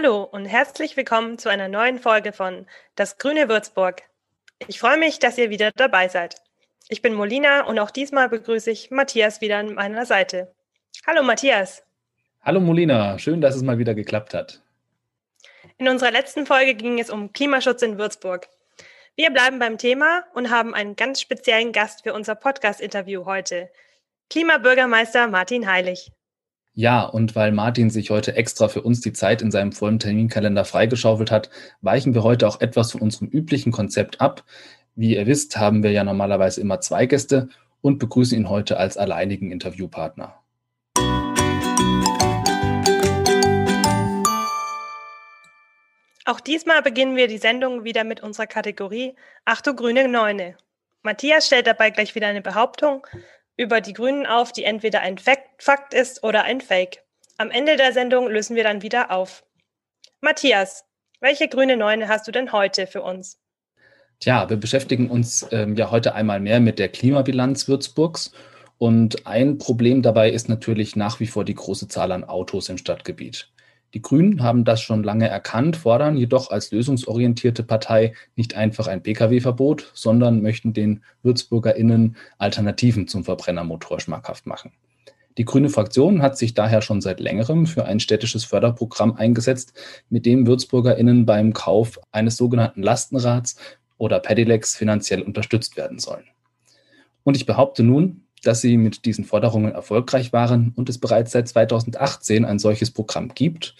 Hallo und herzlich willkommen zu einer neuen Folge von Das Grüne Würzburg. Ich freue mich, dass ihr wieder dabei seid. Ich bin Molina und auch diesmal begrüße ich Matthias wieder an meiner Seite. Hallo Matthias. Hallo Molina, schön, dass es mal wieder geklappt hat. In unserer letzten Folge ging es um Klimaschutz in Würzburg. Wir bleiben beim Thema und haben einen ganz speziellen Gast für unser Podcast-Interview heute. Klimabürgermeister Martin Heilig. Ja, und weil Martin sich heute extra für uns die Zeit in seinem vollen Terminkalender freigeschaufelt hat, weichen wir heute auch etwas von unserem üblichen Konzept ab. Wie ihr wisst, haben wir ja normalerweise immer zwei Gäste und begrüßen ihn heute als alleinigen Interviewpartner. Auch diesmal beginnen wir die Sendung wieder mit unserer Kategorie Ach du grüne Neune. Matthias stellt dabei gleich wieder eine Behauptung über die Grünen auf, die entweder ein Fakt ist oder ein Fake. Am Ende der Sendung lösen wir dann wieder auf. Matthias, welche grüne Neune hast du denn heute für uns? Tja, wir beschäftigen uns ähm, ja heute einmal mehr mit der Klimabilanz Würzburgs. Und ein Problem dabei ist natürlich nach wie vor die große Zahl an Autos im Stadtgebiet. Die Grünen haben das schon lange erkannt, fordern jedoch als lösungsorientierte Partei nicht einfach ein Pkw-Verbot, sondern möchten den WürzburgerInnen Alternativen zum Verbrennermotor schmackhaft machen. Die grüne Fraktion hat sich daher schon seit längerem für ein städtisches Förderprogramm eingesetzt, mit dem WürzburgerInnen beim Kauf eines sogenannten Lastenrads oder Pedelecs finanziell unterstützt werden sollen. Und ich behaupte nun, dass sie mit diesen Forderungen erfolgreich waren und es bereits seit 2018 ein solches Programm gibt,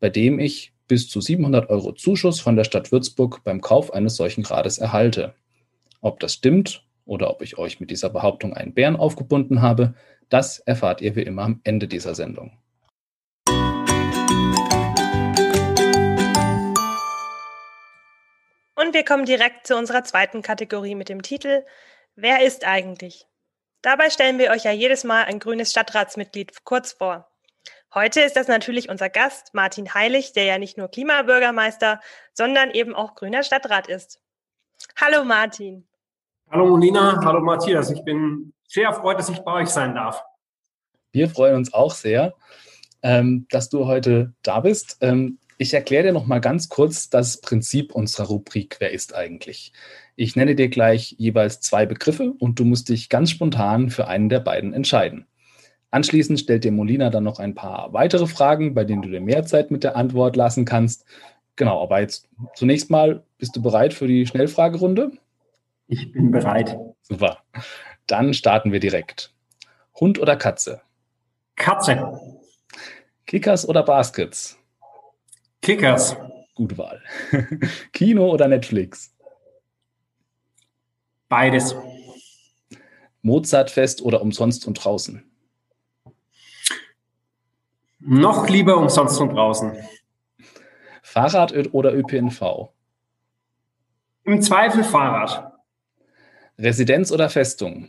bei dem ich bis zu 700 Euro Zuschuss von der Stadt Würzburg beim Kauf eines solchen Rades erhalte. Ob das stimmt oder ob ich euch mit dieser Behauptung einen Bären aufgebunden habe, das erfahrt ihr wie immer am Ende dieser Sendung. Und wir kommen direkt zu unserer zweiten Kategorie mit dem Titel Wer ist eigentlich? Dabei stellen wir euch ja jedes Mal ein grünes Stadtratsmitglied kurz vor. Heute ist das natürlich unser Gast, Martin Heilig, der ja nicht nur Klimabürgermeister, sondern eben auch grüner Stadtrat ist. Hallo Martin. Hallo Molina, hallo Matthias. Ich bin sehr erfreut, dass ich bei euch sein darf. Wir freuen uns auch sehr, ähm, dass du heute da bist. Ähm, ich erkläre dir noch mal ganz kurz das Prinzip unserer Rubrik Wer ist eigentlich? Ich nenne dir gleich jeweils zwei Begriffe und du musst dich ganz spontan für einen der beiden entscheiden. Anschließend stellt dir Molina dann noch ein paar weitere Fragen, bei denen du dir mehr Zeit mit der Antwort lassen kannst. Genau, aber jetzt zunächst mal, bist du bereit für die Schnellfragerunde? Ich bin bereit. Super. Dann starten wir direkt. Hund oder Katze? Katze. Kickers oder Baskets? Kickers. Gute Wahl. Kino oder Netflix? Beides. Mozartfest oder umsonst und draußen? Noch lieber umsonst und draußen. Fahrrad oder ÖPNV? Im Zweifel Fahrrad. Residenz oder Festung?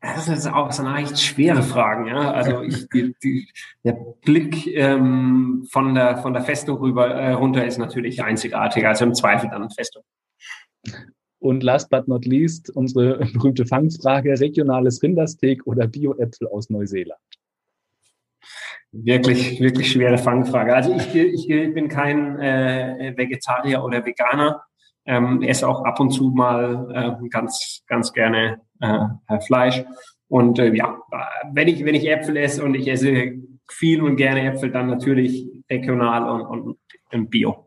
Das ist auch so eine echt schwere Frage. Ja? Also ich, die, die, der Blick ähm, von, der, von der Festung rüber äh, runter ist natürlich einzigartig. Also im Zweifel dann Festung. Und last but not least, unsere berühmte Fangfrage, regionales Rindersteak oder Bio-Äpfel aus Neuseeland? Wirklich, wirklich schwere Fangfrage. Also ich, ich bin kein äh, Vegetarier oder Veganer. Ähm, esse auch ab und zu mal äh, ganz, ganz gerne äh, Fleisch. Und äh, ja, wenn ich, wenn ich Äpfel esse und ich esse viel und gerne Äpfel, dann natürlich regional und, und, und bio.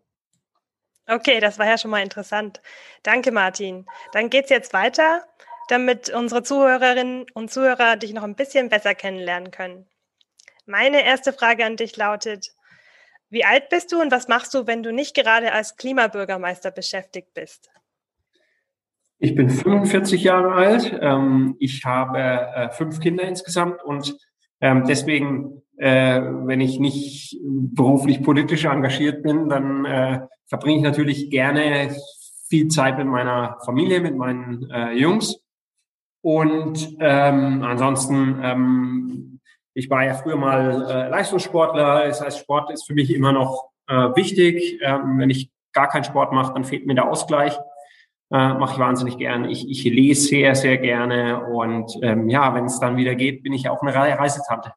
Okay, das war ja schon mal interessant. Danke, Martin. Dann geht's jetzt weiter, damit unsere Zuhörerinnen und Zuhörer dich noch ein bisschen besser kennenlernen können. Meine erste Frage an dich lautet, wie alt bist du und was machst du, wenn du nicht gerade als Klimabürgermeister beschäftigt bist? Ich bin 45 Jahre alt. Ähm, ich habe äh, fünf Kinder insgesamt und ähm, deswegen, äh, wenn ich nicht beruflich politisch engagiert bin, dann äh, verbringe ich natürlich gerne viel Zeit mit meiner Familie, mit meinen äh, Jungs. Und ähm, ansonsten, ähm, ich war ja früher mal äh, Leistungssportler. Das heißt, Sport ist für mich immer noch äh, wichtig. Ähm, wenn ich gar keinen Sport mache, dann fehlt mir der Ausgleich. Äh, mache ich wahnsinnig gerne. Ich, ich lese sehr, sehr gerne. Und ähm, ja, wenn es dann wieder geht, bin ich auch eine Reisetante.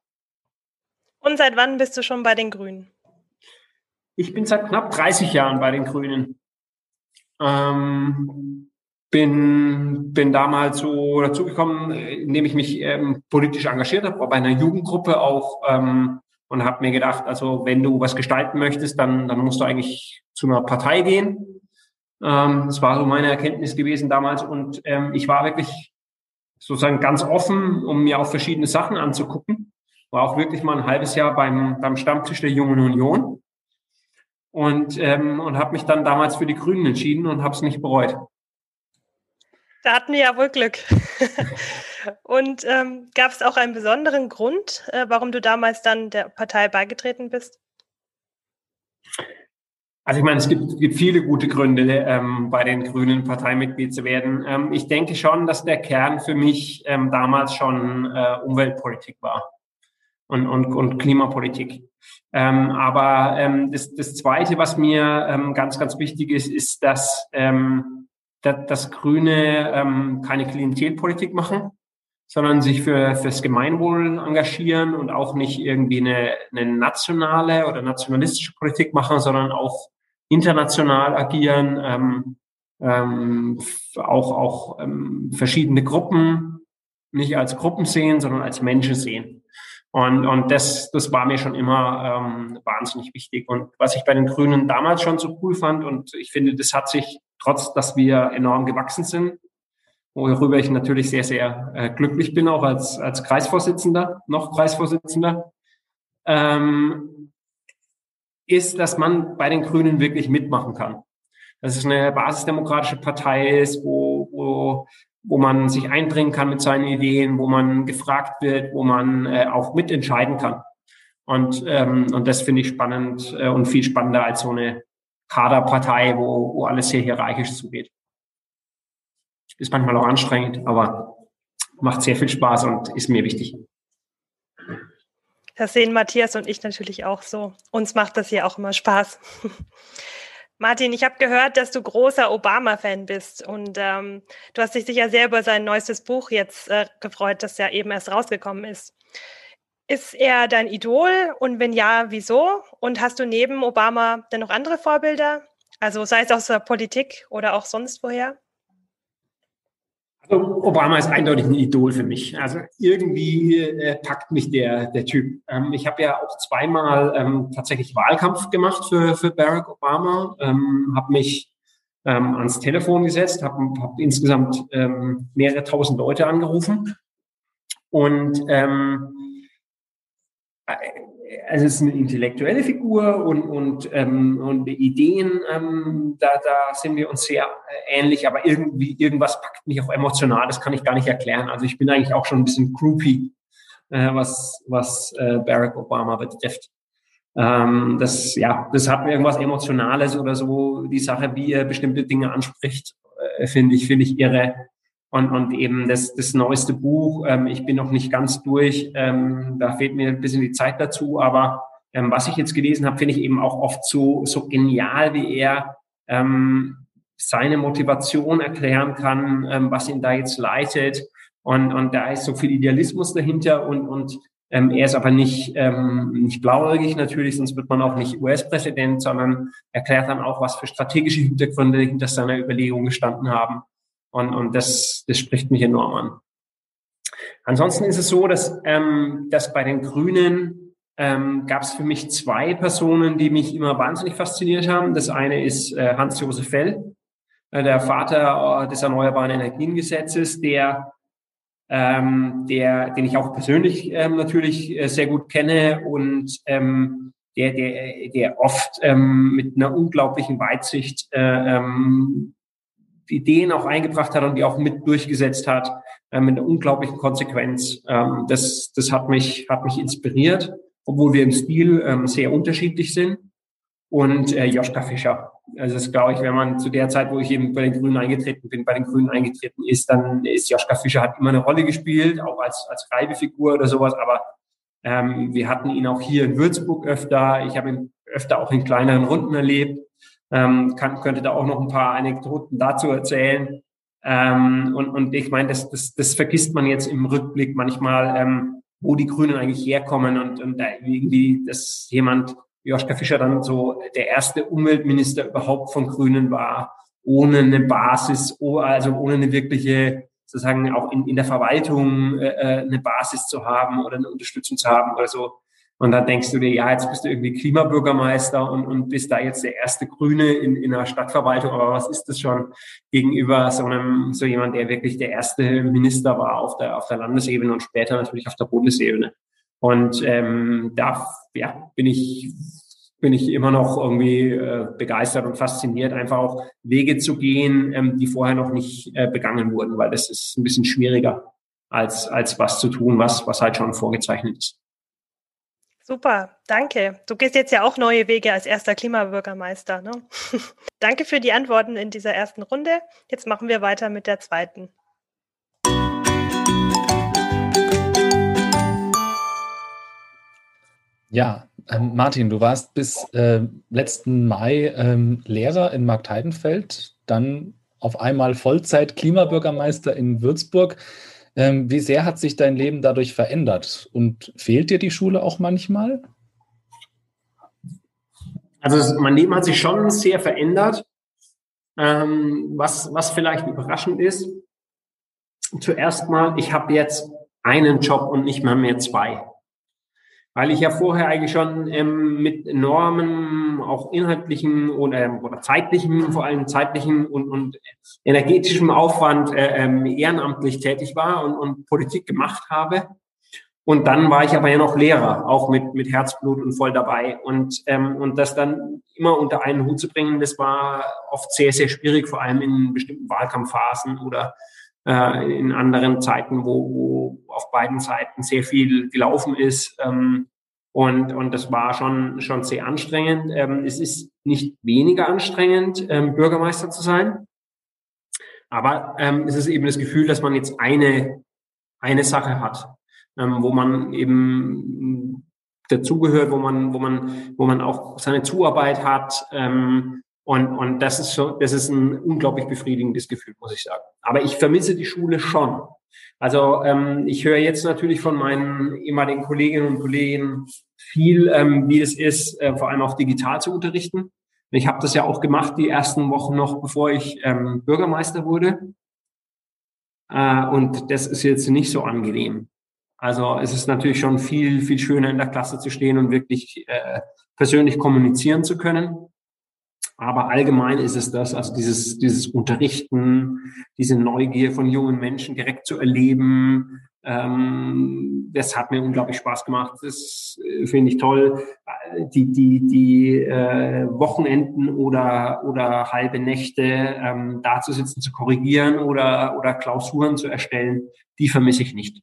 Und seit wann bist du schon bei den Grünen? Ich bin seit knapp 30 Jahren bei den Grünen. Ähm, bin, bin damals so dazugekommen, indem ich mich ähm, politisch engagiert habe, war bei einer Jugendgruppe auch ähm, und habe mir gedacht, also wenn du was gestalten möchtest, dann, dann musst du eigentlich zu einer Partei gehen. Ähm, das war so meine Erkenntnis gewesen damals und ähm, ich war wirklich sozusagen ganz offen, um mir auch verschiedene Sachen anzugucken. War auch wirklich mal ein halbes Jahr beim, beim Stammtisch der Jungen Union und, ähm, und habe mich dann damals für die Grünen entschieden und habe es nicht bereut. Da hatten wir ja wohl Glück. und ähm, gab es auch einen besonderen Grund, äh, warum du damals dann der Partei beigetreten bist? Also ich meine, es gibt, gibt viele gute Gründe, ähm, bei den Grünen Parteimitglied zu werden. Ähm, ich denke schon, dass der Kern für mich ähm, damals schon äh, Umweltpolitik war und, und, und Klimapolitik. Ähm, aber ähm, das, das Zweite, was mir ähm, ganz, ganz wichtig ist, ist, dass, ähm, dass, dass Grüne ähm, keine Klientelpolitik machen, sondern sich für fürs Gemeinwohl engagieren und auch nicht irgendwie eine, eine nationale oder nationalistische Politik machen, sondern auch international agieren, ähm, ähm, auch auch ähm, verschiedene Gruppen nicht als Gruppen sehen, sondern als Menschen sehen. Und, und das, das war mir schon immer ähm, wahnsinnig wichtig. Und was ich bei den Grünen damals schon so cool fand, und ich finde, das hat sich, trotz dass wir enorm gewachsen sind, worüber ich natürlich sehr, sehr äh, glücklich bin, auch als, als Kreisvorsitzender, noch Kreisvorsitzender, ähm, ist, dass man bei den Grünen wirklich mitmachen kann. Dass es eine basisdemokratische Partei ist, wo, wo wo man sich einbringen kann mit seinen Ideen, wo man gefragt wird, wo man äh, auch mitentscheiden kann. Und, ähm, und das finde ich spannend äh, und viel spannender als so eine Kaderpartei, wo, wo alles sehr hierarchisch zugeht. Ist manchmal auch anstrengend, aber macht sehr viel Spaß und ist mir wichtig. Das sehen Matthias und ich natürlich auch so. Uns macht das hier auch immer Spaß. Martin, ich habe gehört, dass du großer Obama-Fan bist und ähm, du hast dich sicher sehr über sein neuestes Buch jetzt äh, gefreut, das ja eben erst rausgekommen ist. Ist er dein Idol und wenn ja, wieso? Und hast du neben Obama denn noch andere Vorbilder? Also sei es aus der Politik oder auch sonst woher? Also Obama ist eindeutig ein Idol für mich. Also irgendwie äh, packt mich der, der Typ. Ähm, ich habe ja auch zweimal ähm, tatsächlich Wahlkampf gemacht für, für Barack Obama, ähm, habe mich ähm, ans Telefon gesetzt, habe hab insgesamt ähm, mehrere tausend Leute angerufen und ähm, also es ist eine intellektuelle Figur und, und, ähm, und Ideen, ähm, da, da sind wir uns sehr äh, ähnlich, aber irgendwie irgendwas packt mich auch emotional, das kann ich gar nicht erklären. Also ich bin eigentlich auch schon ein bisschen groupie, äh, was, was äh, Barack Obama betrifft. Ähm, das, ja, das hat irgendwas Emotionales oder so, die Sache, wie er bestimmte Dinge anspricht, äh, finde ich, finde ich irre. Und, und eben das, das neueste Buch, ähm, ich bin noch nicht ganz durch, ähm, da fehlt mir ein bisschen die Zeit dazu, aber ähm, was ich jetzt gelesen habe, finde ich eben auch oft so, so genial, wie er ähm, seine Motivation erklären kann, ähm, was ihn da jetzt leitet. Und, und da ist so viel Idealismus dahinter und, und ähm, er ist aber nicht, ähm, nicht blauäugig natürlich, sonst wird man auch nicht US-Präsident, sondern erklärt dann auch, was für strategische Hintergründe hinter seiner Überlegung gestanden haben. Und, und das, das spricht mich enorm an. Ansonsten ist es so, dass, ähm, dass bei den Grünen ähm, gab es für mich zwei Personen, die mich immer wahnsinnig fasziniert haben. Das eine ist äh, Hans-Josef Fell, äh, der Vater äh, des Erneuerbaren Energiengesetzes, der ähm, der, den ich auch persönlich ähm, natürlich äh, sehr gut kenne und ähm, der, der, der oft ähm, mit einer unglaublichen Weitsicht äh, ähm, Ideen auch eingebracht hat und die auch mit durchgesetzt hat, äh, mit einer unglaublichen Konsequenz. Ähm, das, das hat mich, hat mich inspiriert, obwohl wir im Stil ähm, sehr unterschiedlich sind. Und äh, Joschka Fischer. Also das glaube ich, wenn man zu der Zeit, wo ich eben bei den Grünen eingetreten bin, bei den Grünen eingetreten ist, dann ist Joschka Fischer hat immer eine Rolle gespielt, auch als, als Reibefigur oder sowas, aber ähm, wir hatten ihn auch hier in Würzburg öfter. Ich habe ihn öfter auch in kleineren Runden erlebt. Ähm, kann, könnte da auch noch ein paar Anekdoten dazu erzählen. Ähm, und, und ich meine, das, das, das vergisst man jetzt im Rückblick manchmal, ähm, wo die Grünen eigentlich herkommen und, und da irgendwie, dass jemand Joschka Fischer dann so der erste Umweltminister überhaupt von Grünen war, ohne eine Basis, also ohne eine wirkliche sozusagen auch in, in der Verwaltung äh, äh, eine Basis zu haben oder eine Unterstützung zu haben oder so. Und dann denkst du dir, ja, jetzt bist du irgendwie Klimabürgermeister und, und bist da jetzt der erste Grüne in, in einer Stadtverwaltung. Aber was ist das schon gegenüber so einem, so jemand, der wirklich der erste Minister war auf der, auf der Landesebene und später natürlich auf der Bundesebene? Und ähm, da ja, bin ich bin ich immer noch irgendwie äh, begeistert und fasziniert, einfach auch Wege zu gehen, ähm, die vorher noch nicht äh, begangen wurden, weil das ist ein bisschen schwieriger als, als was zu tun, was, was halt schon vorgezeichnet ist. Super, danke. Du gehst jetzt ja auch neue Wege als erster Klimabürgermeister. Ne? danke für die Antworten in dieser ersten Runde. Jetzt machen wir weiter mit der zweiten. Ja, ähm, Martin, du warst bis äh, letzten Mai ähm, Lehrer in Marktheidenfeld, dann auf einmal Vollzeit Klimabürgermeister in Würzburg. Ähm, wie sehr hat sich dein Leben dadurch verändert? Und fehlt dir die Schule auch manchmal? Also mein Leben hat sich schon sehr verändert. Ähm, was, was vielleicht überraschend ist, zuerst mal, ich habe jetzt einen Job und nicht mal mehr zwei weil ich ja vorher eigentlich schon ähm, mit enormen, auch inhaltlichen oder, ähm, oder zeitlichen, vor allem zeitlichen und, und energetischem Aufwand äh, ähm, ehrenamtlich tätig war und, und Politik gemacht habe. Und dann war ich aber ja noch Lehrer, auch mit, mit Herzblut und voll dabei. Und, ähm, und das dann immer unter einen Hut zu bringen, das war oft sehr, sehr schwierig, vor allem in bestimmten Wahlkampfphasen oder äh, in anderen Zeiten, wo, wo auf beiden Seiten sehr viel gelaufen ist. Ähm, und, und das war schon, schon sehr anstrengend. Ähm, es ist nicht weniger anstrengend, ähm, Bürgermeister zu sein. Aber ähm, es ist eben das Gefühl, dass man jetzt eine, eine Sache hat, ähm, wo man eben dazugehört, wo man, wo man, wo man auch seine Zuarbeit hat, ähm, und, und das ist schon, das ist ein unglaublich befriedigendes Gefühl, muss ich sagen. Aber ich vermisse die Schule schon. Also ähm, ich höre jetzt natürlich von meinen ehemaligen Kolleginnen und Kollegen viel, ähm, wie es ist, äh, vor allem auch digital zu unterrichten. Ich habe das ja auch gemacht die ersten Wochen noch, bevor ich ähm, Bürgermeister wurde. Äh, und das ist jetzt nicht so angenehm. Also es ist natürlich schon viel, viel schöner in der Klasse zu stehen und wirklich äh, persönlich kommunizieren zu können. Aber allgemein ist es das, also dieses, dieses Unterrichten, diese Neugier von jungen Menschen direkt zu erleben, ähm, das hat mir unglaublich Spaß gemacht. Das äh, finde ich toll. Die, die, die äh, Wochenenden oder, oder halbe Nächte ähm, da zu sitzen, zu korrigieren oder, oder Klausuren zu erstellen, die vermisse ich nicht.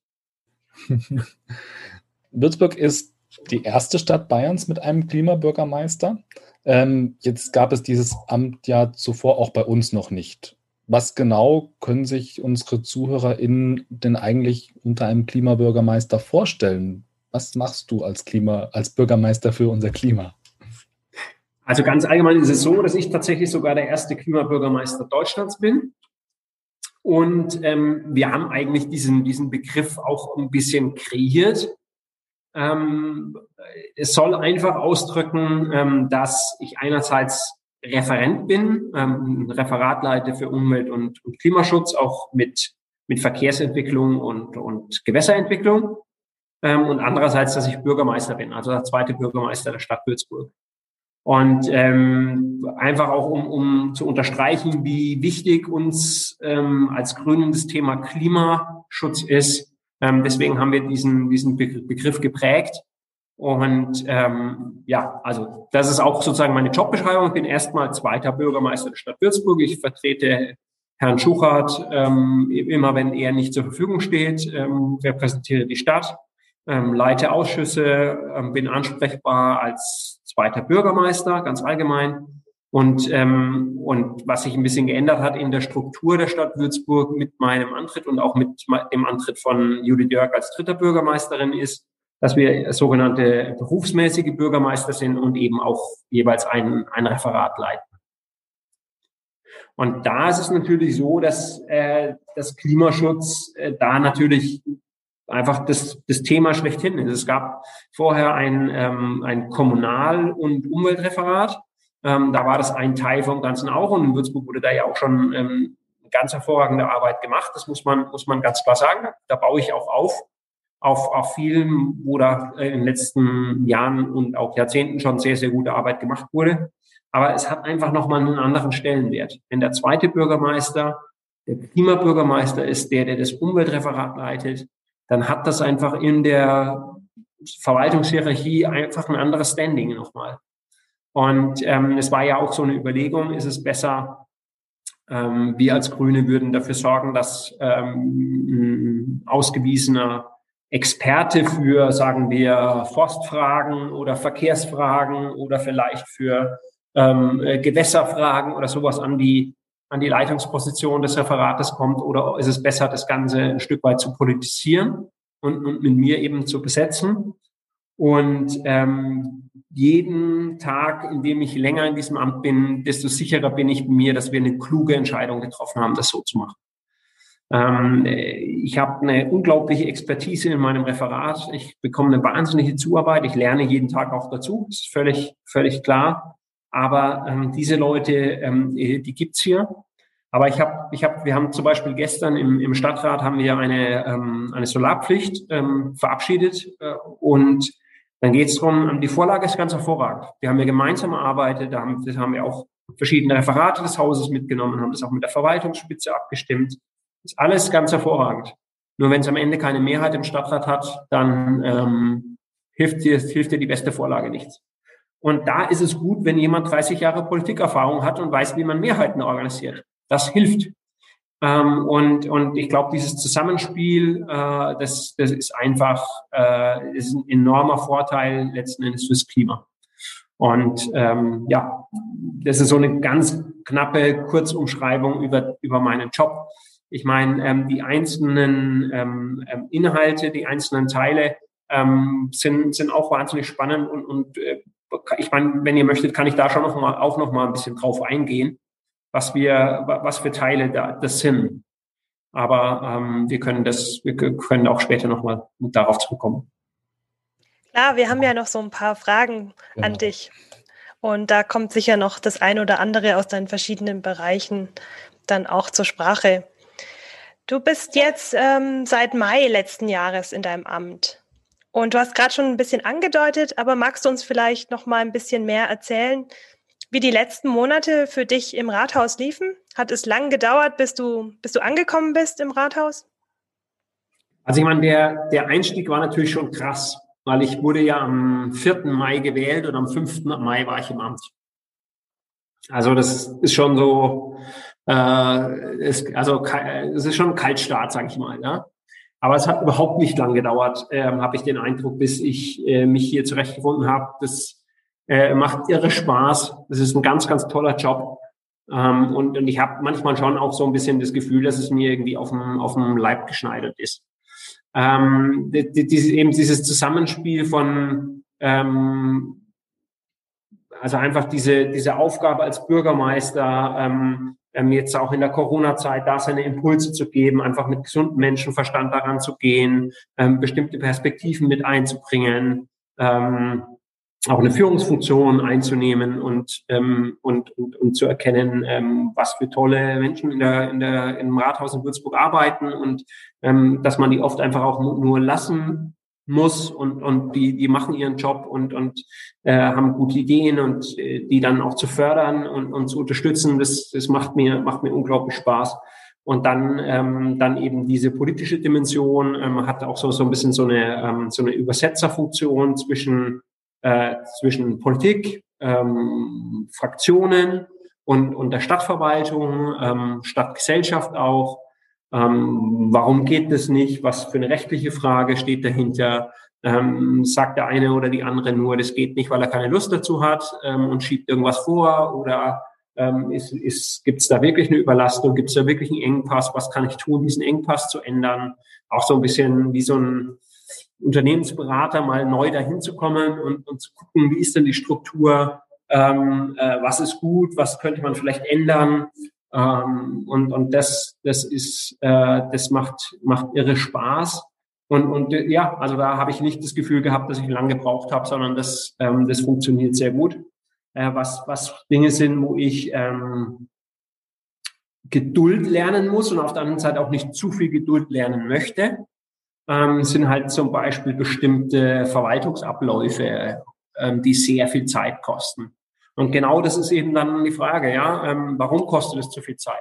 Würzburg ist die erste Stadt Bayerns mit einem Klimabürgermeister. Ähm, jetzt gab es dieses Amt ja zuvor auch bei uns noch nicht. Was genau können sich unsere ZuhörerInnen denn eigentlich unter einem Klimabürgermeister vorstellen? Was machst du als Klima, als Bürgermeister für unser Klima? Also ganz allgemein ist es so, dass ich tatsächlich sogar der erste Klimabürgermeister Deutschlands bin. Und ähm, wir haben eigentlich diesen, diesen Begriff auch ein bisschen kreiert. Ähm, es soll einfach ausdrücken, ähm, dass ich einerseits Referent bin, ähm, ein Referat für Umwelt- und, und, Klimaschutz, auch mit, mit Verkehrsentwicklung und, und Gewässerentwicklung. Ähm, und andererseits, dass ich Bürgermeister bin, also der zweite Bürgermeister der Stadt Würzburg. Und ähm, einfach auch, um, um zu unterstreichen, wie wichtig uns ähm, als Grünen das Thema Klimaschutz ist, ähm, deswegen haben wir diesen, diesen Begriff geprägt. Und ähm, ja, also das ist auch sozusagen meine Jobbeschreibung. Ich bin erstmal zweiter Bürgermeister der Stadt Würzburg. Ich vertrete Herrn Schuchert ähm, immer, wenn er nicht zur Verfügung steht, ähm, repräsentiere die Stadt, ähm, leite Ausschüsse, ähm, bin ansprechbar als zweiter Bürgermeister, ganz allgemein. Und, ähm, und was sich ein bisschen geändert hat in der Struktur der Stadt Würzburg mit meinem Antritt und auch mit dem Antritt von Judith Jörg als dritter Bürgermeisterin ist, dass wir sogenannte berufsmäßige Bürgermeister sind und eben auch jeweils ein, ein Referat leiten. Und da ist es natürlich so, dass äh, das Klimaschutz äh, da natürlich einfach das, das Thema schlechthin ist. Es gab vorher ein, ähm, ein Kommunal- und Umweltreferat. Ähm, da war das ein Teil vom Ganzen auch und in Würzburg wurde da ja auch schon ähm, ganz hervorragende Arbeit gemacht. Das muss man, muss man ganz klar sagen. Da baue ich auch auf, auf, auf vielen, wo da in den letzten Jahren und auch Jahrzehnten schon sehr, sehr gute Arbeit gemacht wurde. Aber es hat einfach nochmal einen anderen Stellenwert. Wenn der zweite Bürgermeister, der Klimabürgermeister ist, der, der das Umweltreferat leitet, dann hat das einfach in der Verwaltungshierarchie einfach ein anderes Standing nochmal. Und ähm, es war ja auch so eine Überlegung, ist es besser, ähm, wir als Grüne würden dafür sorgen, dass ähm, ein ausgewiesener Experte für, sagen wir, Forstfragen oder Verkehrsfragen oder vielleicht für ähm, äh, Gewässerfragen oder sowas an die, an die Leitungsposition des Referates kommt oder ist es besser, das Ganze ein Stück weit zu politisieren und, und mit mir eben zu besetzen? Und ähm, jeden Tag, in dem ich länger in diesem Amt bin, desto sicherer bin ich mir, dass wir eine kluge Entscheidung getroffen haben, das so zu machen. Ähm, ich habe eine unglaubliche Expertise in meinem Referat. Ich bekomme eine wahnsinnige Zuarbeit. Ich lerne jeden Tag auch dazu. Das ist völlig, völlig klar. Aber ähm, diese Leute, ähm, die gibt's hier. Aber ich habe, ich hab, wir haben zum Beispiel gestern im, im Stadtrat haben wir eine, ähm, eine Solarpflicht ähm, verabschiedet äh, und dann geht es darum, die Vorlage ist ganz hervorragend. Wir haben ja gemeinsam erarbeitet, da haben, das haben wir auch verschiedene Referate des Hauses mitgenommen, haben das auch mit der Verwaltungsspitze abgestimmt. Ist alles ganz hervorragend. Nur wenn es am Ende keine Mehrheit im Stadtrat hat, dann ähm, hilft, dir, hilft dir die beste Vorlage nichts. Und da ist es gut, wenn jemand 30 Jahre Politikerfahrung hat und weiß, wie man Mehrheiten organisiert. Das hilft. Ähm, und, und ich glaube, dieses Zusammenspiel, äh, das, das ist einfach äh, ist ein enormer Vorteil letzten Endes fürs Klima. Und ähm, ja, das ist so eine ganz knappe Kurzumschreibung über, über meinen Job. Ich meine, ähm, die einzelnen ähm, ähm Inhalte, die einzelnen Teile ähm, sind, sind auch wahnsinnig spannend und, und äh, ich meine, wenn ihr möchtet, kann ich da schon noch mal, auch noch mal ein bisschen drauf eingehen, was wir, was für Teile da, das sind. Aber ähm, wir können das, wir können auch später noch mal darauf zurückkommen. Klar, wir haben ja noch so ein paar Fragen genau. an dich. Und da kommt sicher noch das ein oder andere aus deinen verschiedenen Bereichen dann auch zur Sprache. Du bist jetzt ähm, seit Mai letzten Jahres in deinem Amt. Und du hast gerade schon ein bisschen angedeutet, aber magst du uns vielleicht noch mal ein bisschen mehr erzählen, wie die letzten Monate für dich im Rathaus liefen? Hat es lang gedauert, bis du, bis du angekommen bist im Rathaus? Also ich meine, der, der Einstieg war natürlich schon krass, weil ich wurde ja am 4. Mai gewählt und am 5. Mai war ich im Amt. Also das ist schon so, äh, ist, also es ist schon ein Kaltstart, sage ich mal. Ja? Aber es hat überhaupt nicht lang gedauert, ähm, habe ich den Eindruck, bis ich äh, mich hier zurechtgefunden habe. Das äh, macht irre Spaß. Das ist ein ganz, ganz toller Job. Ähm, und, und ich habe manchmal schon auch so ein bisschen das Gefühl, dass es mir irgendwie auf dem, auf dem Leib geschneidert ist. Ähm, die, die, eben dieses Zusammenspiel von ähm, also einfach diese, diese Aufgabe als Bürgermeister, ähm, ähm, jetzt auch in der Corona-Zeit da seine Impulse zu geben, einfach mit gesundem Menschenverstand daran zu gehen, ähm, bestimmte Perspektiven mit einzubringen, ähm, auch eine Führungsfunktion einzunehmen und, ähm, und, und, und zu erkennen, ähm, was für tolle Menschen in der, in der, im Rathaus in Würzburg arbeiten und ähm, dass man die oft einfach auch nur lassen muss und, und die, die machen ihren Job und, und äh, haben gute Ideen und äh, die dann auch zu fördern und, und zu unterstützen, das, das macht mir, macht mir unglaublich Spaß. Und dann, ähm, dann eben diese politische Dimension ähm, hat auch so, so ein bisschen so eine, ähm, so eine Übersetzerfunktion zwischen, äh, zwischen Politik, ähm, Fraktionen und, und der Stadtverwaltung, ähm, Stadtgesellschaft auch. Ähm, warum geht das nicht? Was für eine rechtliche Frage steht dahinter? Ähm, sagt der eine oder die andere nur, das geht nicht, weil er keine Lust dazu hat ähm, und schiebt irgendwas vor? Oder ähm, ist, ist, gibt es da wirklich eine Überlastung? Gibt es da wirklich einen Engpass? Was kann ich tun, diesen Engpass zu ändern? Auch so ein bisschen wie so ein Unternehmensberater mal neu dahin zu kommen und, und zu gucken, wie ist denn die Struktur? Ähm, äh, was ist gut? Was könnte man vielleicht ändern? Ähm, und und das, das ist, äh, das macht, macht irre Spaß. Und, und äh, ja, also da habe ich nicht das Gefühl gehabt, dass ich lange gebraucht habe, sondern das, ähm, das funktioniert sehr gut. Äh, was, was Dinge sind, wo ich ähm, Geduld lernen muss und auf der anderen Seite auch nicht zu viel Geduld lernen möchte, ähm, sind halt zum Beispiel bestimmte Verwaltungsabläufe, ähm, die sehr viel Zeit kosten. Und genau das ist eben dann die Frage, ja, ähm, warum kostet es zu viel Zeit?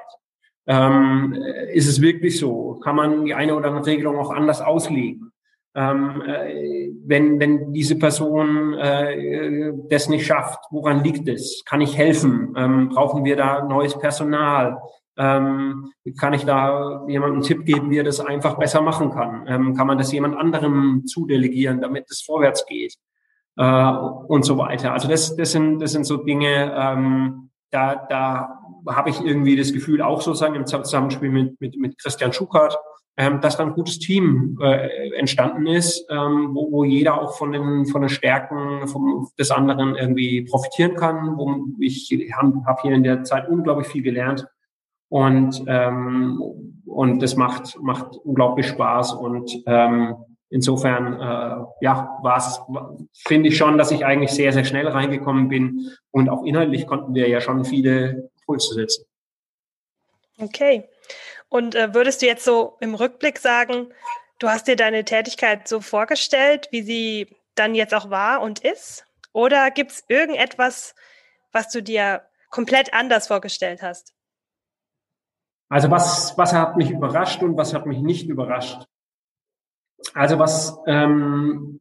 Ähm, ist es wirklich so? Kann man die eine oder andere Regelung auch anders auslegen? Ähm, äh, wenn, wenn diese Person äh, das nicht schafft, woran liegt es? Kann ich helfen? Ähm, brauchen wir da neues Personal? Ähm, kann ich da jemandem einen Tipp geben, wie er das einfach besser machen kann? Ähm, kann man das jemand anderem zudelegieren, damit es vorwärts geht? Äh, und so weiter. Also das, das, sind, das sind so Dinge, ähm, da, da habe ich irgendwie das Gefühl, auch sozusagen im Zusammenspiel mit, mit, mit Christian Schuckert, ähm, dass da ein gutes Team äh, entstanden ist, ähm, wo, wo jeder auch von den, von den Stärken vom, des anderen irgendwie profitieren kann. Wo ich habe hab hier in der Zeit unglaublich viel gelernt und, ähm, und das macht, macht unglaublich Spaß. Und ähm, insofern, äh, ja, war es, finde ich schon, dass ich eigentlich sehr, sehr schnell reingekommen bin. Und auch inhaltlich konnten wir ja schon viele Impulse setzen. Okay. Und äh, würdest du jetzt so im Rückblick sagen, du hast dir deine Tätigkeit so vorgestellt, wie sie dann jetzt auch war und ist? Oder gibt es irgendetwas, was du dir komplett anders vorgestellt hast? Also was, was hat mich überrascht und was hat mich nicht überrascht? Also was, ähm,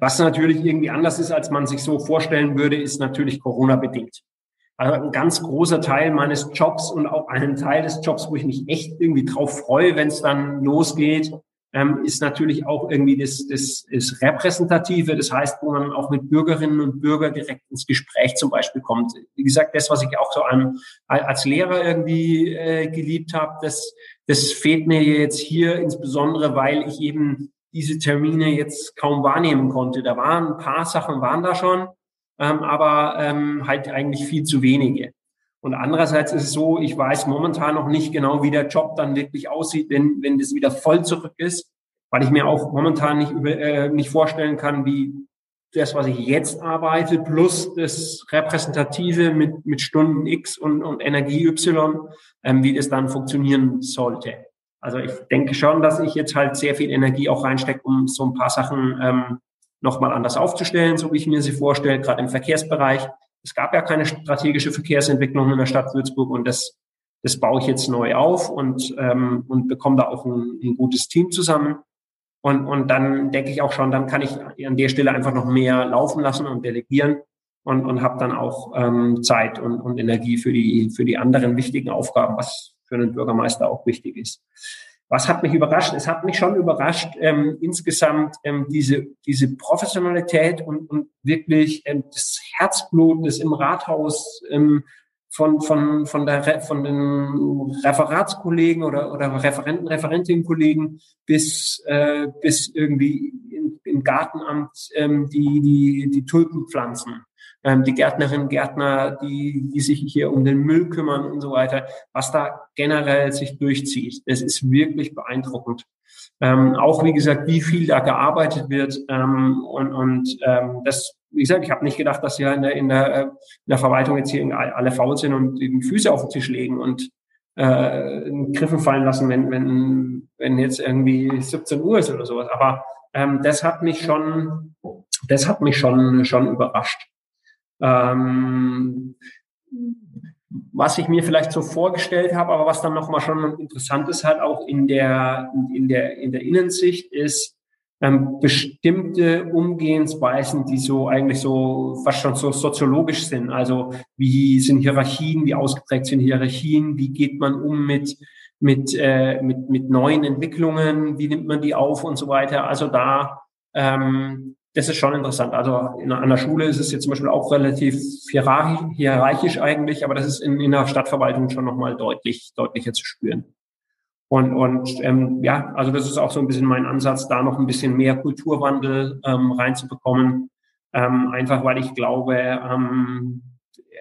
was natürlich irgendwie anders ist, als man sich so vorstellen würde, ist natürlich Corona-bedingt. Also ein ganz großer Teil meines Jobs und auch einen Teil des Jobs, wo ich mich echt irgendwie drauf freue, wenn es dann losgeht, ähm, ist natürlich auch irgendwie das, das, das Repräsentative, das heißt, wo man auch mit Bürgerinnen und Bürgern direkt ins Gespräch zum Beispiel kommt. Wie gesagt, das, was ich auch so an, als Lehrer irgendwie äh, geliebt habe, das, das fehlt mir jetzt hier insbesondere, weil ich eben diese Termine jetzt kaum wahrnehmen konnte. Da waren ein paar Sachen, waren da schon, ähm, aber ähm, halt eigentlich viel zu wenige. Und andererseits ist es so, ich weiß momentan noch nicht genau, wie der Job dann wirklich aussieht, wenn, wenn das wieder voll zurück ist, weil ich mir auch momentan nicht, über, äh, nicht vorstellen kann, wie das, was ich jetzt arbeite, plus das Repräsentative mit, mit Stunden X und, und Energie Y, ähm, wie das dann funktionieren sollte. Also ich denke schon, dass ich jetzt halt sehr viel Energie auch reinstecke, um so ein paar Sachen ähm, nochmal anders aufzustellen, so wie ich mir sie vorstelle, gerade im Verkehrsbereich. Es gab ja keine strategische Verkehrsentwicklung in der Stadt Würzburg und das, das baue ich jetzt neu auf und, ähm, und bekomme da auch ein, ein gutes Team zusammen. Und, und dann denke ich auch schon, dann kann ich an der Stelle einfach noch mehr laufen lassen und delegieren und, und habe dann auch ähm, Zeit und, und Energie für die, für die anderen wichtigen Aufgaben, was für einen Bürgermeister auch wichtig ist. Was hat mich überrascht? Es hat mich schon überrascht, ähm, insgesamt ähm, diese, diese Professionalität und, und wirklich ähm, das Herzblut, das im Rathaus ähm, von, von, von, der, von den Referatskollegen oder, oder Referenten, Referentinnenkollegen bis, äh, bis irgendwie im, Gartenamt ähm, die, die, die Tulpen pflanzen ähm, die Gärtnerinnen, Gärtner, die, die sich hier um den Müll kümmern und so weiter, was da generell sich durchzieht. Das ist wirklich beeindruckend. Ähm, auch wie gesagt, wie viel da gearbeitet wird ähm, und, und ähm, das, wie gesagt, ich habe nicht gedacht, dass ja in der, in der, in der Verwaltung jetzt hier alle faul sind und die Füße auf den Tisch legen und äh, Griffen fallen lassen, wenn, wenn, wenn jetzt irgendwie 17 Uhr ist oder sowas. Aber ähm, das hat mich schon, das hat mich schon, schon überrascht. Ähm, was ich mir vielleicht so vorgestellt habe, aber was dann nochmal schon interessant ist, halt auch in der, in der, in der Innensicht ist, ähm, bestimmte Umgehensweisen, die so eigentlich so fast schon so soziologisch sind. Also wie sind Hierarchien, wie ausgeprägt sind Hierarchien, wie geht man um mit mit äh, mit mit neuen Entwicklungen, wie nimmt man die auf und so weiter. Also da ähm, das ist schon interessant. Also in, an der Schule ist es jetzt zum Beispiel auch relativ hierarchisch eigentlich, aber das ist in, in der Stadtverwaltung schon nochmal deutlich, deutlicher zu spüren. Und, und ähm, ja, also das ist auch so ein bisschen mein Ansatz, da noch ein bisschen mehr Kulturwandel ähm, reinzubekommen. Ähm, einfach weil ich glaube, ähm,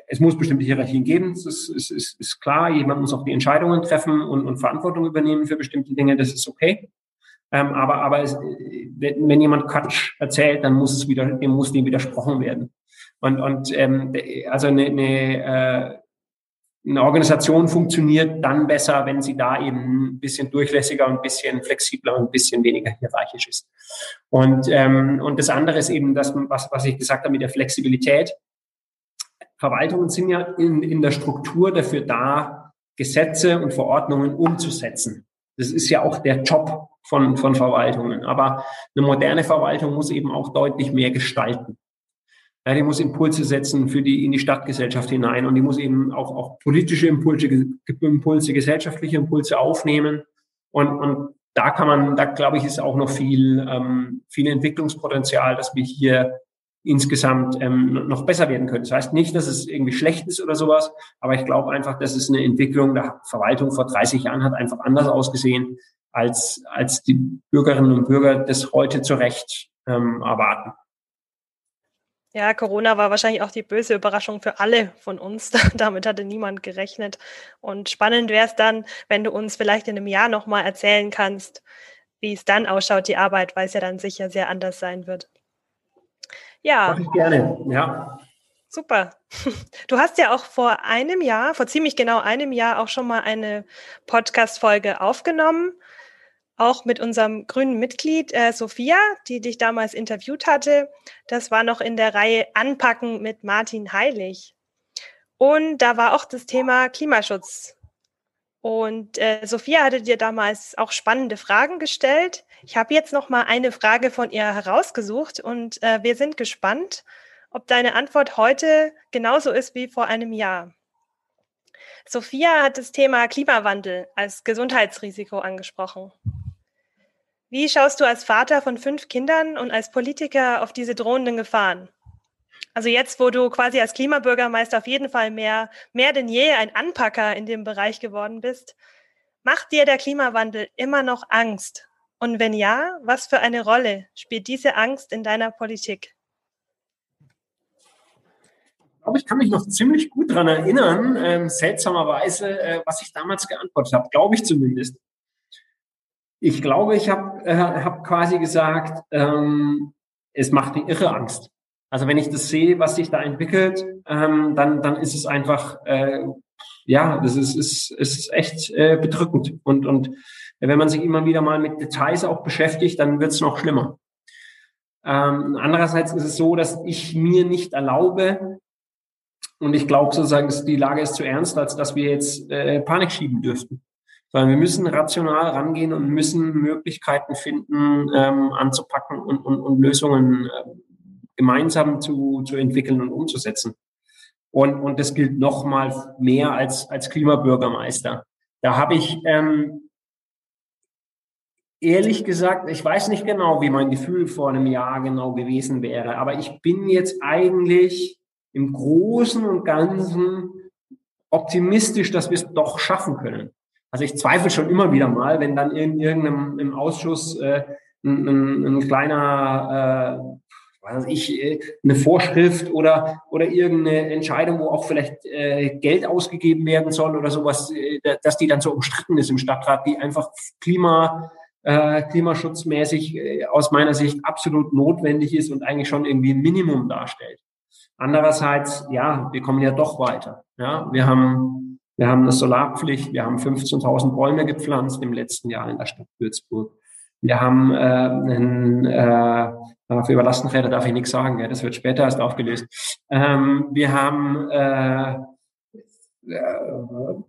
es muss bestimmte Hierarchien geben, das ist, ist, ist, ist klar. Jemand muss auch die Entscheidungen treffen und, und Verantwortung übernehmen für bestimmte Dinge, das ist okay. Ähm, aber aber es, wenn, wenn jemand Quatsch erzählt, dann muss es wieder, dem muss dem widersprochen werden. Und, und ähm, also eine, eine, äh, eine Organisation funktioniert dann besser, wenn sie da eben ein bisschen durchlässiger und ein bisschen flexibler und ein bisschen weniger hierarchisch ist. Und, ähm, und das andere ist eben das, was, was ich gesagt habe mit der Flexibilität. Verwaltungen sind ja in, in der Struktur dafür da, Gesetze und Verordnungen umzusetzen. Das ist ja auch der Job von, von Verwaltungen. Aber eine moderne Verwaltung muss eben auch deutlich mehr gestalten. Ja, die muss Impulse setzen für die in die Stadtgesellschaft hinein und die muss eben auch, auch politische Impulse, Impulse, gesellschaftliche Impulse aufnehmen. Und, und da kann man, da glaube ich, ist auch noch viel, ähm, viel Entwicklungspotenzial, dass wir hier insgesamt ähm, noch besser werden können. Das heißt nicht, dass es irgendwie schlecht ist oder sowas, aber ich glaube einfach, dass es eine Entwicklung der Verwaltung vor 30 Jahren hat einfach anders ausgesehen, als, als die Bürgerinnen und Bürger das heute zu Recht ähm, erwarten. Ja, Corona war wahrscheinlich auch die böse Überraschung für alle von uns. Damit hatte niemand gerechnet. Und spannend wäre es dann, wenn du uns vielleicht in einem Jahr nochmal erzählen kannst, wie es dann ausschaut, die Arbeit, weil es ja dann sicher sehr anders sein wird. Ja. Mach ich gerne, ja. Super. Du hast ja auch vor einem Jahr, vor ziemlich genau einem Jahr auch schon mal eine Podcast-Folge aufgenommen auch mit unserem grünen Mitglied äh, Sophia, die dich damals interviewt hatte. Das war noch in der Reihe Anpacken mit Martin Heilig. Und da war auch das Thema Klimaschutz. Und äh, Sophia hatte dir damals auch spannende Fragen gestellt. Ich habe jetzt noch mal eine Frage von ihr herausgesucht und äh, wir sind gespannt, ob deine Antwort heute genauso ist wie vor einem Jahr. Sophia hat das Thema Klimawandel als Gesundheitsrisiko angesprochen. Wie schaust du als Vater von fünf Kindern und als Politiker auf diese drohenden Gefahren? Also jetzt, wo du quasi als Klimabürgermeister auf jeden Fall mehr, mehr denn je ein Anpacker in dem Bereich geworden bist, macht dir der Klimawandel immer noch Angst? Und wenn ja, was für eine Rolle spielt diese Angst in deiner Politik? Ich glaube, ich kann mich noch ziemlich gut daran erinnern, äh, seltsamerweise, äh, was ich damals geantwortet habe, glaube ich zumindest. Ich glaube, ich habe äh, hab quasi gesagt, ähm, es macht mir irre Angst. Also wenn ich das sehe, was sich da entwickelt, ähm, dann, dann ist es einfach, äh, ja, das ist, ist, ist echt äh, bedrückend. Und, und wenn man sich immer wieder mal mit Details auch beschäftigt, dann wird es noch schlimmer. Ähm, andererseits ist es so, dass ich mir nicht erlaube, und ich glaube sozusagen, dass die Lage ist zu ernst, als dass wir jetzt äh, Panik schieben dürften sondern wir müssen rational rangehen und müssen Möglichkeiten finden, ähm, anzupacken und, und, und Lösungen äh, gemeinsam zu, zu entwickeln und umzusetzen. Und, und das gilt noch mal mehr als, als Klimabürgermeister. Da habe ich ähm, ehrlich gesagt, ich weiß nicht genau, wie mein Gefühl vor einem Jahr genau gewesen wäre, aber ich bin jetzt eigentlich im Großen und Ganzen optimistisch, dass wir es doch schaffen können. Also ich zweifle schon immer wieder mal, wenn dann in irgendeinem im Ausschuss äh, ein, ein, ein kleiner, äh, was weiß ich, äh, eine Vorschrift oder oder irgendeine Entscheidung, wo auch vielleicht äh, Geld ausgegeben werden soll oder sowas, äh, dass die dann so umstritten ist im Stadtrat, die einfach Klima äh, klimaschutzmäßig äh, aus meiner Sicht absolut notwendig ist und eigentlich schon irgendwie ein Minimum darstellt. Andererseits, ja, wir kommen ja doch weiter. Ja, wir haben wir haben eine Solarpflicht, wir haben 15.000 Bäume gepflanzt im letzten Jahr in der Stadt Würzburg. Wir haben äh, einen, äh, für Überlastenräder darf ich nichts sagen, ja, das wird später erst aufgelöst. Ähm, wir haben äh,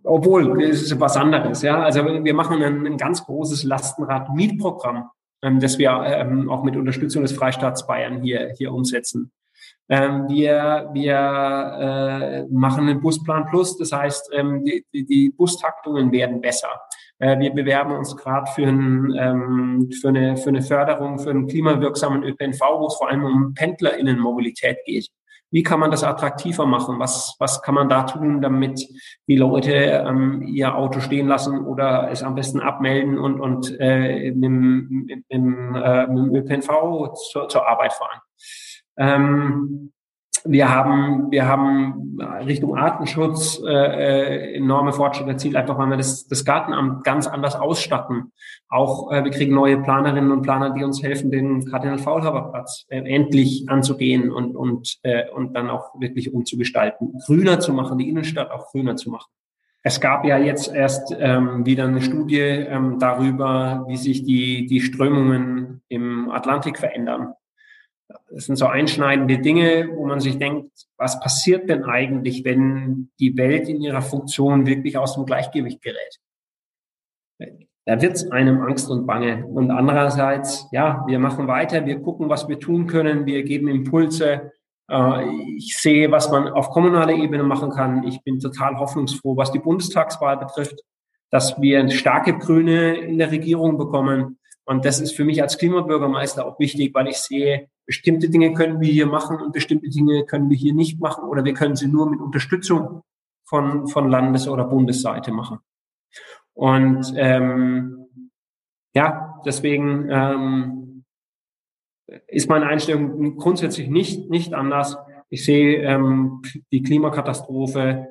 obwohl, das ist was anderes, ja. Also wir machen ein, ein ganz großes Lastenrad-Mietprogramm, ähm, das wir ähm, auch mit Unterstützung des Freistaats Bayern hier, hier umsetzen. Ähm, wir wir äh, machen einen Busplan Plus, das heißt, ähm, die, die Bustaktungen werden besser. Äh, wir bewerben uns gerade für, ein, ähm, für, eine, für eine Förderung für einen klimawirksamen ÖPNV, wo es vor allem um PendlerInnenmobilität geht. Wie kann man das attraktiver machen? Was, was kann man da tun, damit die Leute ähm, ihr Auto stehen lassen oder es am besten abmelden und, und äh, mit, mit, mit, äh, mit dem ÖPNV zur, zur Arbeit fahren? Ähm, wir haben, wir haben Richtung Artenschutz äh, äh, enorme Fortschritte erzielt, einfach weil wir das, das Gartenamt ganz anders ausstatten. Auch äh, wir kriegen neue Planerinnen und Planer, die uns helfen, den Kardinal-Faulhaber-Platz äh, endlich anzugehen und, und, äh, und dann auch wirklich umzugestalten, grüner zu machen, die Innenstadt auch grüner zu machen. Es gab ja jetzt erst ähm, wieder eine Studie ähm, darüber, wie sich die, die Strömungen im Atlantik verändern. Das sind so einschneidende Dinge, wo man sich denkt, was passiert denn eigentlich, wenn die Welt in ihrer Funktion wirklich aus dem Gleichgewicht gerät? Da wird es einem Angst und Bange. Und andererseits, ja, wir machen weiter, wir gucken, was wir tun können, wir geben Impulse. Äh, ich sehe, was man auf kommunaler Ebene machen kann. Ich bin total hoffnungsfroh, was die Bundestagswahl betrifft, dass wir starke Grüne in der Regierung bekommen. Und das ist für mich als Klimabürgermeister auch wichtig, weil ich sehe, bestimmte Dinge können wir hier machen und bestimmte Dinge können wir hier nicht machen oder wir können sie nur mit Unterstützung von, von Landes- oder Bundesseite machen. Und ähm, ja, deswegen ähm, ist meine Einstellung grundsätzlich nicht, nicht anders. Ich sehe ähm, die Klimakatastrophe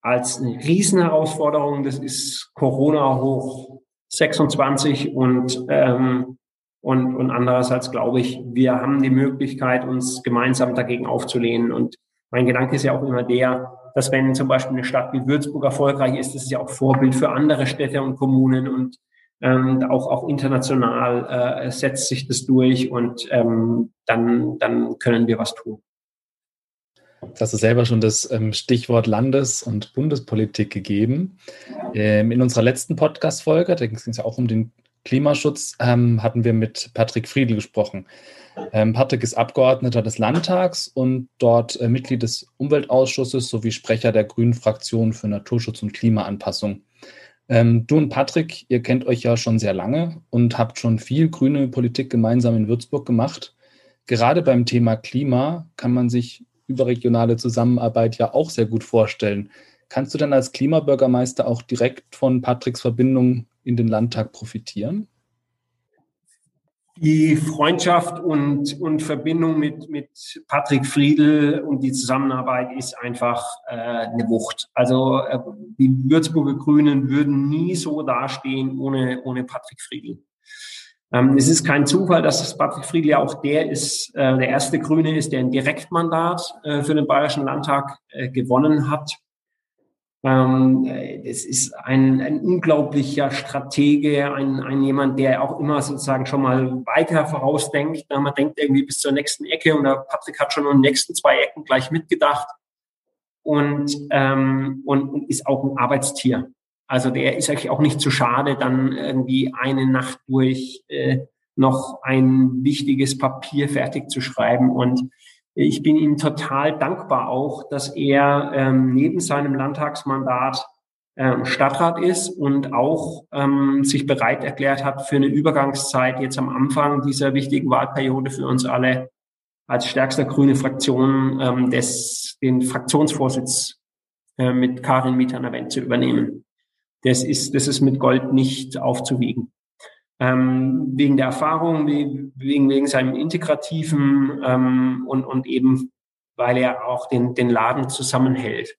als eine Riesenherausforderung. Das ist Corona hoch 26 und ähm, und, und andererseits glaube ich, wir haben die Möglichkeit, uns gemeinsam dagegen aufzulehnen. Und mein Gedanke ist ja auch immer der, dass wenn zum Beispiel eine Stadt wie Würzburg erfolgreich ist, das ist ja auch Vorbild für andere Städte und Kommunen und ähm, auch, auch international äh, setzt sich das durch und ähm, dann, dann können wir was tun. Jetzt hast du selber schon das ähm, Stichwort Landes- und Bundespolitik gegeben. Ähm, in unserer letzten Podcast-Folge, da ging es ja auch um den Klimaschutz ähm, hatten wir mit Patrick Friedl gesprochen. Ähm, Patrick ist Abgeordneter des Landtags und dort äh, Mitglied des Umweltausschusses sowie Sprecher der Grünen Fraktion für Naturschutz und Klimaanpassung. Ähm, du und Patrick, ihr kennt euch ja schon sehr lange und habt schon viel grüne Politik gemeinsam in Würzburg gemacht. Gerade beim Thema Klima kann man sich überregionale Zusammenarbeit ja auch sehr gut vorstellen. Kannst du denn als Klimabürgermeister auch direkt von Patricks Verbindung in den Landtag profitieren? Die Freundschaft und, und Verbindung mit, mit Patrick Friedl und die Zusammenarbeit ist einfach äh, eine Wucht. Also äh, die Würzburger Grünen würden nie so dastehen ohne, ohne Patrick Friedl. Ähm, es ist kein Zufall, dass Patrick Friedl ja auch der ist, äh, der erste Grüne ist, der ein Direktmandat äh, für den Bayerischen Landtag äh, gewonnen hat. Ähm, ist ein, ein unglaublicher Stratege, ein, ein jemand, der auch immer sozusagen schon mal weiter vorausdenkt. Man denkt irgendwie bis zur nächsten Ecke und der Patrick hat schon an den nächsten zwei Ecken gleich mitgedacht und, ähm, und, und ist auch ein Arbeitstier. Also der ist eigentlich auch nicht zu schade, dann irgendwie eine Nacht durch äh, noch ein wichtiges Papier fertig zu schreiben und ich bin ihm total dankbar auch, dass er ähm, neben seinem Landtagsmandat ähm, Stadtrat ist und auch ähm, sich bereit erklärt hat für eine Übergangszeit jetzt am Anfang dieser wichtigen Wahlperiode für uns alle als stärkster grüne Fraktion ähm, des, den Fraktionsvorsitz äh, mit Karin Mietern-Wendt zu übernehmen. Das ist, das ist mit Gold nicht aufzuwiegen ähm, wegen der Erfahrung, wegen, wegen seinem integrativen ähm, und, und eben, weil er auch den, den Laden zusammenhält.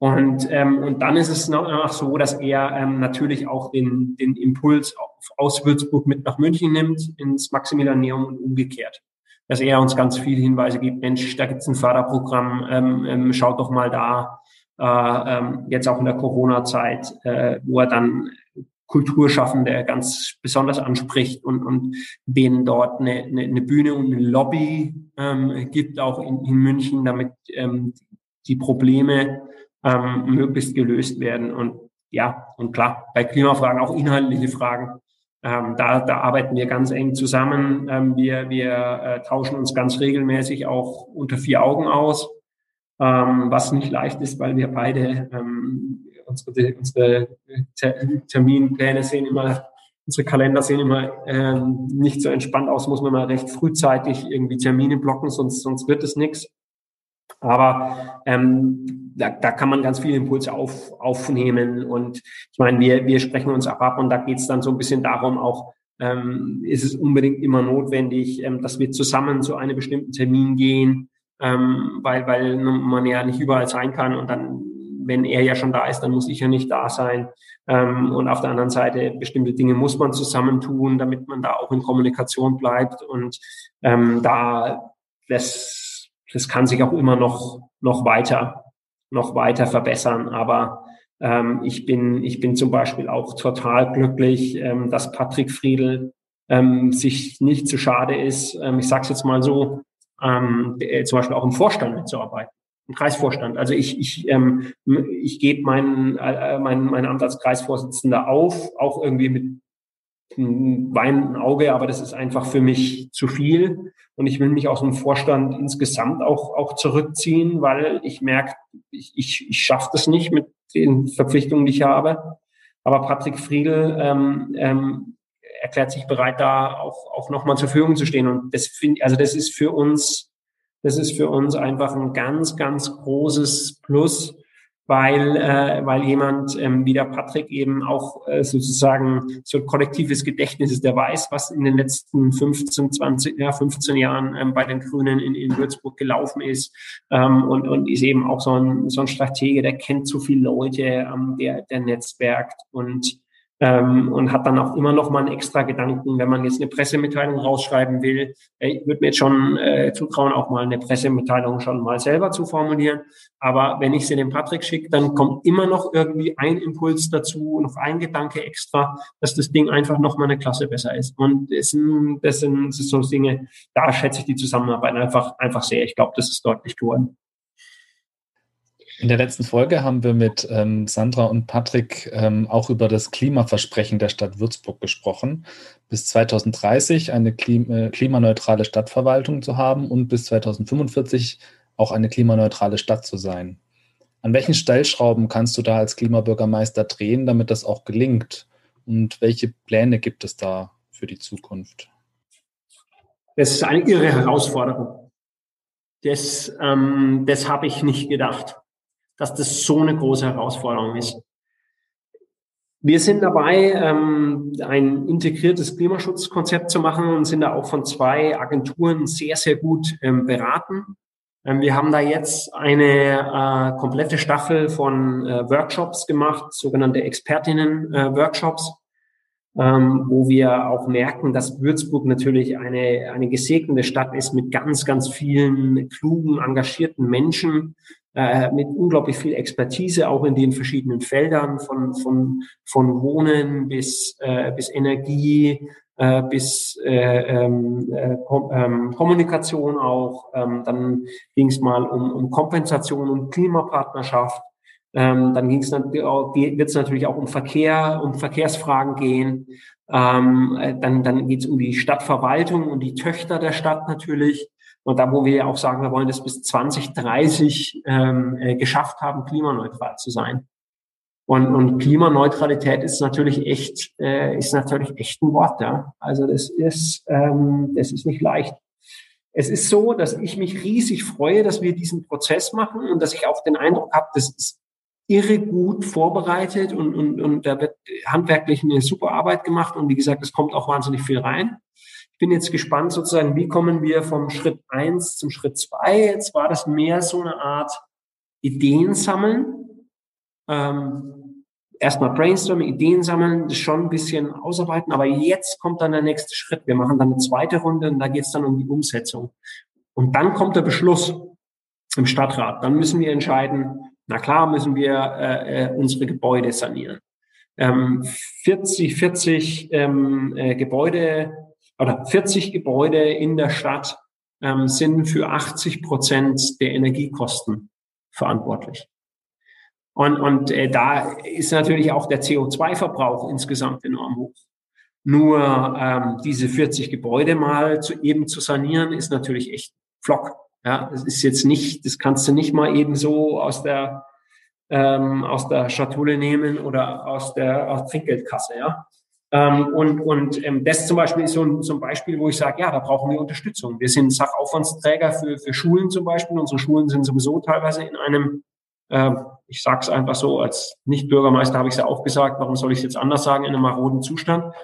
Und, ähm, und dann ist es noch so, dass er ähm, natürlich auch den, den Impuls aus Würzburg mit nach München nimmt, ins Maximilianeum und umgekehrt. Dass er uns ganz viele Hinweise gibt, Mensch, da gibt's ein Förderprogramm, ähm, ähm, schaut doch mal da, äh, ähm, jetzt auch in der Corona-Zeit, äh, wo er dann Kulturschaffende ganz besonders anspricht und, und denen dort eine, eine, eine Bühne und eine Lobby ähm, gibt, auch in, in München, damit ähm, die Probleme ähm, möglichst gelöst werden. Und ja, und klar, bei Klimafragen auch inhaltliche Fragen. Ähm, da, da arbeiten wir ganz eng zusammen. Ähm, wir wir äh, tauschen uns ganz regelmäßig auch unter vier Augen aus, ähm, was nicht leicht ist, weil wir beide ähm, unsere, unsere Terminpläne sehen immer, unsere Kalender sehen immer ähm, nicht so entspannt aus, muss man mal recht frühzeitig irgendwie Termine blocken, sonst, sonst wird es nichts. Aber ähm, da, da kann man ganz viele Impulse auf, aufnehmen. Und ich meine, wir, wir sprechen uns auch ab und da geht es dann so ein bisschen darum, auch ähm, ist es unbedingt immer notwendig, ähm, dass wir zusammen zu einem bestimmten Termin gehen ähm, weil, weil man ja nicht überall sein kann und dann, wenn er ja schon da ist, dann muss ich ja nicht da sein. Ähm, und auf der anderen Seite, bestimmte Dinge muss man zusammentun, damit man da auch in Kommunikation bleibt. Und ähm, da, das, das kann sich auch immer noch, noch weiter, noch weiter verbessern, aber ähm, ich bin, ich bin zum Beispiel auch total glücklich, ähm, dass Patrick Friedel ähm, sich nicht zu schade ist, ähm, ich sage es jetzt mal so, ähm, äh, zum Beispiel auch im Vorstand mitzuarbeiten, im Kreisvorstand. Also ich, ich, ähm, ich gebe mein, äh, mein, mein Amt als Kreisvorsitzender auf, auch irgendwie mit einem weinenden Auge, aber das ist einfach für mich zu viel. Und ich will mich aus dem Vorstand insgesamt auch, auch zurückziehen, weil ich merke, ich, ich, ich schaffe das nicht mit den Verpflichtungen, die ich habe. Aber Patrick Friedel ähm, ähm, erklärt sich bereit, da auch, auch nochmal zur Verfügung zu stehen. Und das finde, also das ist für uns, das ist für uns einfach ein ganz, ganz großes Plus, weil, äh, weil jemand ähm, wie der Patrick eben auch äh, sozusagen so ein kollektives Gedächtnis ist, der weiß, was in den letzten 15, 20, ja, 15 Jahren ähm, bei den Grünen in, in Würzburg gelaufen ist ähm, und, und ist eben auch so ein, so ein Stratege, der kennt so viele Leute, ähm, der, der netzwerkt und ähm, und hat dann auch immer noch mal einen extra Gedanken, wenn man jetzt eine Pressemitteilung rausschreiben will. Ich würde mir jetzt schon äh, zutrauen, auch mal eine Pressemitteilung schon mal selber zu formulieren. Aber wenn ich sie dem Patrick schicke, dann kommt immer noch irgendwie ein Impuls dazu, noch ein Gedanke extra, dass das Ding einfach noch mal eine Klasse besser ist. Und das sind, das sind, das sind so Dinge, da schätze ich die Zusammenarbeit einfach, einfach sehr. Ich glaube, das ist deutlich geworden. In der letzten Folge haben wir mit ähm, Sandra und Patrick ähm, auch über das Klimaversprechen der Stadt Würzburg gesprochen, bis 2030 eine äh, klimaneutrale Stadtverwaltung zu haben und bis 2045 auch eine klimaneutrale Stadt zu sein. An welchen Stellschrauben kannst du da als Klimabürgermeister drehen, damit das auch gelingt? Und welche Pläne gibt es da für die Zukunft? Das ist eine irre Herausforderung. Das, ähm, das habe ich nicht gedacht dass das so eine große Herausforderung ist. Wir sind dabei, ähm, ein integriertes Klimaschutzkonzept zu machen und sind da auch von zwei Agenturen sehr, sehr gut ähm, beraten. Ähm, wir haben da jetzt eine äh, komplette Staffel von äh, Workshops gemacht, sogenannte Expertinnen-Workshops, äh, ähm, wo wir auch merken, dass Würzburg natürlich eine, eine gesegnete Stadt ist mit ganz, ganz vielen klugen, engagierten Menschen, äh, mit unglaublich viel Expertise, auch in den verschiedenen Feldern von, von, von Wohnen bis, äh, bis Energie, äh, bis äh, ähm, äh, Kom ähm, Kommunikation auch. Ähm, dann ging es mal um, um Kompensation und Klimapartnerschaft. Ähm, dann ging's wird es natürlich auch um Verkehr, um Verkehrsfragen gehen. Ähm, äh, dann dann geht es um die Stadtverwaltung und die Töchter der Stadt natürlich. Und da, wo wir ja auch sagen, wir wollen das bis 2030 ähm, äh, geschafft haben, klimaneutral zu sein. Und, und Klimaneutralität ist natürlich echt, äh, ist natürlich echt ein Wort, ja. Also das ist, ähm, das ist nicht leicht. Es ist so, dass ich mich riesig freue, dass wir diesen Prozess machen und dass ich auch den Eindruck habe, das ist irre gut vorbereitet und, und, und da wird handwerklich eine super Arbeit gemacht und wie gesagt, es kommt auch wahnsinnig viel rein bin jetzt gespannt sozusagen, wie kommen wir vom Schritt eins zum Schritt zwei. Jetzt war das mehr so eine Art Ideen sammeln. Ähm, erstmal brainstorming, Ideen sammeln, das schon ein bisschen ausarbeiten, aber jetzt kommt dann der nächste Schritt. Wir machen dann eine zweite Runde und da geht es dann um die Umsetzung. Und dann kommt der Beschluss im Stadtrat. Dann müssen wir entscheiden, na klar müssen wir äh, äh unsere Gebäude sanieren. Ähm, 40, 40 ähm, äh, Gebäude oder 40 Gebäude in der Stadt ähm, sind für 80 Prozent der Energiekosten verantwortlich. Und, und äh, da ist natürlich auch der CO2-Verbrauch insgesamt enorm hoch. Nur ähm, diese 40 Gebäude mal zu, eben zu sanieren, ist natürlich echt Flock. Ja, das ist jetzt nicht, das kannst du nicht mal eben so aus der ähm, aus der Schatulle nehmen oder aus der aus Trinkgeldkasse. Ja, ähm, und und ähm, das zum Beispiel ist so ein, so ein Beispiel, wo ich sage, ja, da brauchen wir Unterstützung. Wir sind Sachaufwandsträger für, für Schulen zum Beispiel. Unsere Schulen sind sowieso teilweise in einem, äh, ich sage es einfach so, als Nicht-Bürgermeister habe ich es ja auch gesagt, warum soll ich es jetzt anders sagen, in einem maroden Zustand.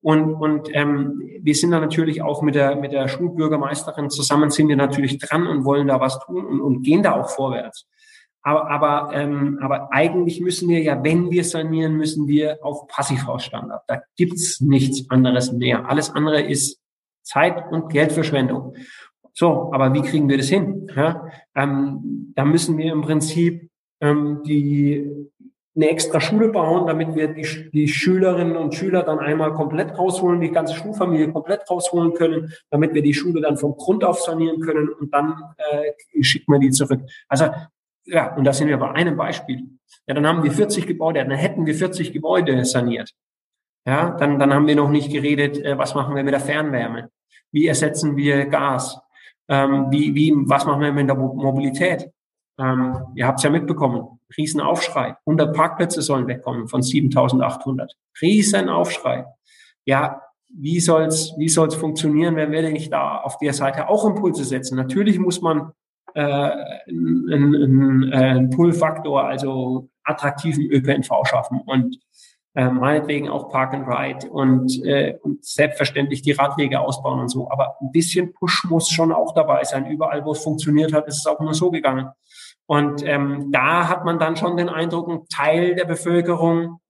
Und, und ähm, wir sind da natürlich auch mit der, mit der Schulbürgermeisterin zusammen, sind wir natürlich dran und wollen da was tun und, und gehen da auch vorwärts. Aber, aber, ähm, aber eigentlich müssen wir ja, wenn wir sanieren, müssen wir auf Passivhausstandard. Da gibt's nichts anderes mehr. Alles andere ist Zeit- und Geldverschwendung. So, aber wie kriegen wir das hin? Ja, ähm, da müssen wir im Prinzip ähm, die eine extra Schule bauen, damit wir die, die Schülerinnen und Schüler dann einmal komplett rausholen, die ganze Schulfamilie komplett rausholen können, damit wir die Schule dann vom Grund auf sanieren können und dann äh, schicken wir die zurück. Also ja, und da sind wir bei einem Beispiel. Ja, dann haben wir 40 Gebäude, dann hätten wir 40 Gebäude saniert. Ja, dann, dann haben wir noch nicht geredet, äh, was machen wir mit der Fernwärme? Wie ersetzen wir Gas? Ähm, wie, wie, was machen wir mit der Mobilität? Ähm, ihr habt es ja mitbekommen. Riesenaufschrei. 100 Parkplätze sollen wegkommen von 7800. Riesenaufschrei. Ja, wie soll's, wie soll's funktionieren, wenn wir nicht da auf der Seite auch Impulse setzen? Natürlich muss man äh, einen, einen, Pull-Faktor, also attraktiven ÖPNV schaffen und äh, meinetwegen auch Park and Ride und, äh, und selbstverständlich die Radwege ausbauen und so. Aber ein bisschen Push muss schon auch dabei sein. Überall, wo es funktioniert hat, ist es auch nur so gegangen. Und ähm, da hat man dann schon den Eindruck, ein Teil der Bevölkerung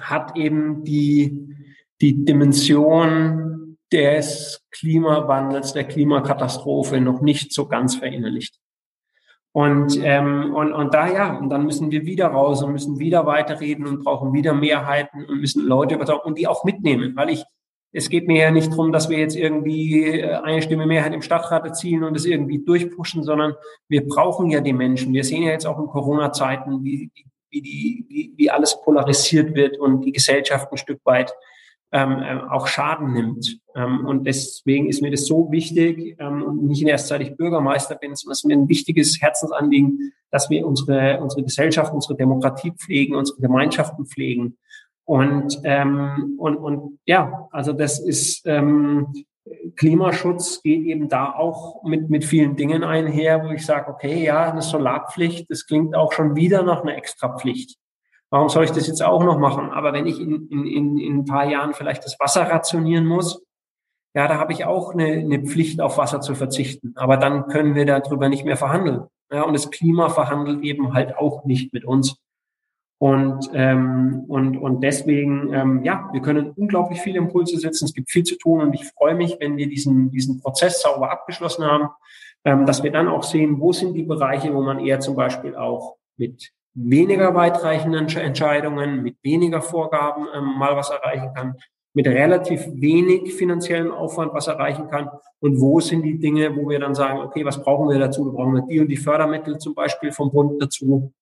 hat eben die, die Dimension des Klimawandels, der Klimakatastrophe noch nicht so ganz verinnerlicht. Und, ähm, und, und da ja, und dann müssen wir wieder raus und müssen wieder weiterreden und brauchen wieder Mehrheiten und müssen Leute überzeugen und die auch mitnehmen, weil ich es geht mir ja nicht darum, dass wir jetzt irgendwie äh, eine Stimme Mehrheit im Stadtrat erzielen und es irgendwie durchpushen, sondern wir brauchen ja die Menschen. Wir sehen ja jetzt auch in Corona-Zeiten, wie, wie, die, wie, wie alles polarisiert wird und die Gesellschaft ein Stück weit ähm, äh, auch Schaden nimmt. Ähm, und deswegen ist mir das so wichtig ähm, und nicht in erster Zeit ich Bürgermeister bin, sondern es ist mir ein wichtiges Herzensanliegen, dass wir unsere, unsere Gesellschaft, unsere Demokratie pflegen, unsere Gemeinschaften pflegen und, ähm, und, und ja, also das ist ähm, Klimaschutz geht eben da auch mit, mit vielen Dingen einher, wo ich sage, okay, ja, eine Solarpflicht, das klingt auch schon wieder nach einer Extrapflicht. Warum soll ich das jetzt auch noch machen? Aber wenn ich in, in, in ein paar Jahren vielleicht das Wasser rationieren muss, ja, da habe ich auch eine, eine Pflicht, auf Wasser zu verzichten. Aber dann können wir darüber nicht mehr verhandeln. Ja, und das Klima verhandelt eben halt auch nicht mit uns. Und, ähm, und, und deswegen, ähm, ja, wir können unglaublich viele Impulse setzen. Es gibt viel zu tun und ich freue mich, wenn wir diesen, diesen Prozess sauber abgeschlossen haben, ähm, dass wir dann auch sehen, wo sind die Bereiche, wo man eher zum Beispiel auch mit weniger weitreichenden Entscheidungen, mit weniger Vorgaben ähm, mal was erreichen kann, mit relativ wenig finanziellen Aufwand was erreichen kann und wo sind die Dinge, wo wir dann sagen, okay, was brauchen wir dazu? Wir brauchen die und die Fördermittel zum Beispiel vom Bund dazu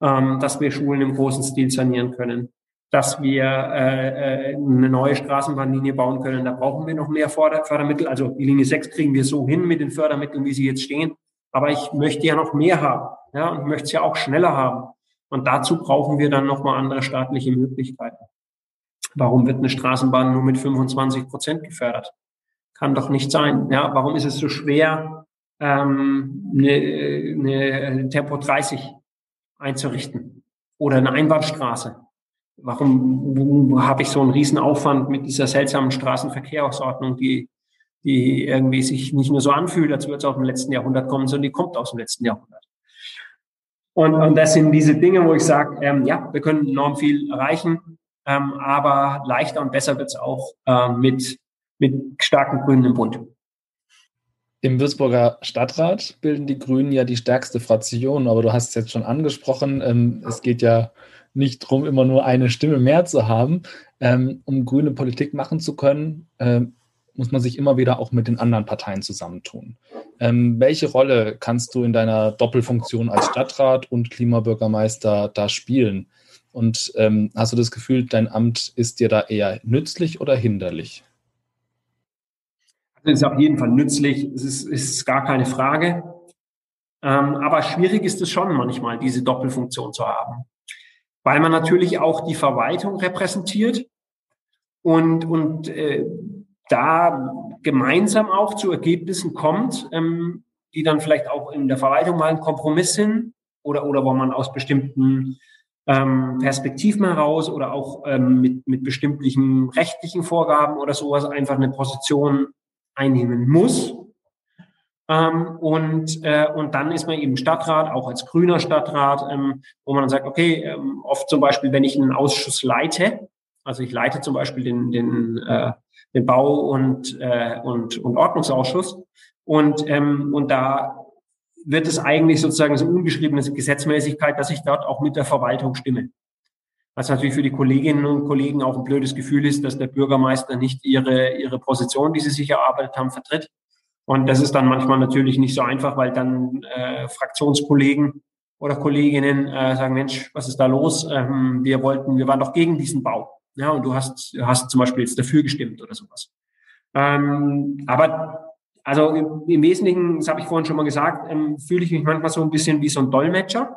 ähm, dass wir Schulen im großen Stil sanieren können, dass wir äh, äh, eine neue Straßenbahnlinie bauen können. Da brauchen wir noch mehr Förder Fördermittel. Also die Linie 6 kriegen wir so hin mit den Fördermitteln, wie sie jetzt stehen. Aber ich möchte ja noch mehr haben ja, und möchte es ja auch schneller haben. Und dazu brauchen wir dann nochmal andere staatliche Möglichkeiten. Warum wird eine Straßenbahn nur mit 25 Prozent gefördert? Kann doch nicht sein. Ja, warum ist es so schwer, ähm, eine, eine Tempo 30 einzurichten oder eine Einbahnstraße. Warum habe ich so einen riesen Aufwand mit dieser seltsamen Straßenverkehrsordnung, die, die irgendwie sich nicht nur so anfühlt, als würde es aus dem letzten Jahrhundert kommen, sondern die kommt aus dem letzten Jahrhundert. Und, und das sind diese Dinge, wo ich sage, ähm, ja, wir können enorm viel erreichen, ähm, aber leichter und besser wird es auch äh, mit, mit starken Grünen im Bund. Im Würzburger Stadtrat bilden die Grünen ja die stärkste Fraktion, aber du hast es jetzt schon angesprochen, ähm, es geht ja nicht darum, immer nur eine Stimme mehr zu haben. Ähm, um grüne Politik machen zu können, ähm, muss man sich immer wieder auch mit den anderen Parteien zusammentun. Ähm, welche Rolle kannst du in deiner Doppelfunktion als Stadtrat und Klimabürgermeister da spielen? Und ähm, hast du das Gefühl, dein Amt ist dir da eher nützlich oder hinderlich? ist auf jeden Fall nützlich, es ist, ist gar keine Frage. Ähm, aber schwierig ist es schon manchmal, diese Doppelfunktion zu haben, weil man natürlich auch die Verwaltung repräsentiert und, und äh, da gemeinsam auch zu Ergebnissen kommt, ähm, die dann vielleicht auch in der Verwaltung mal ein Kompromiss sind oder, oder wo man aus bestimmten ähm, Perspektiven heraus oder auch ähm, mit, mit bestimmten rechtlichen Vorgaben oder sowas einfach eine Position einnehmen muss. Ähm, und, äh, und dann ist man eben Stadtrat, auch als grüner Stadtrat, ähm, wo man dann sagt, okay, ähm, oft zum Beispiel, wenn ich einen Ausschuss leite, also ich leite zum Beispiel den, den, äh, den Bau- und, äh, und, und Ordnungsausschuss und, ähm, und da wird es eigentlich sozusagen so ungeschriebene Gesetzmäßigkeit, dass ich dort auch mit der Verwaltung stimme. Was natürlich für die Kolleginnen und Kollegen auch ein blödes Gefühl ist, dass der Bürgermeister nicht ihre, ihre Position, die sie sich erarbeitet haben, vertritt. Und das ist dann manchmal natürlich nicht so einfach, weil dann äh, Fraktionskollegen oder Kolleginnen äh, sagen, Mensch, was ist da los? Ähm, wir wollten, wir waren doch gegen diesen Bau. Ja, und du hast, hast zum Beispiel jetzt dafür gestimmt oder sowas. Ähm, aber also im, im Wesentlichen, das habe ich vorhin schon mal gesagt, ähm, fühle ich mich manchmal so ein bisschen wie so ein Dolmetscher.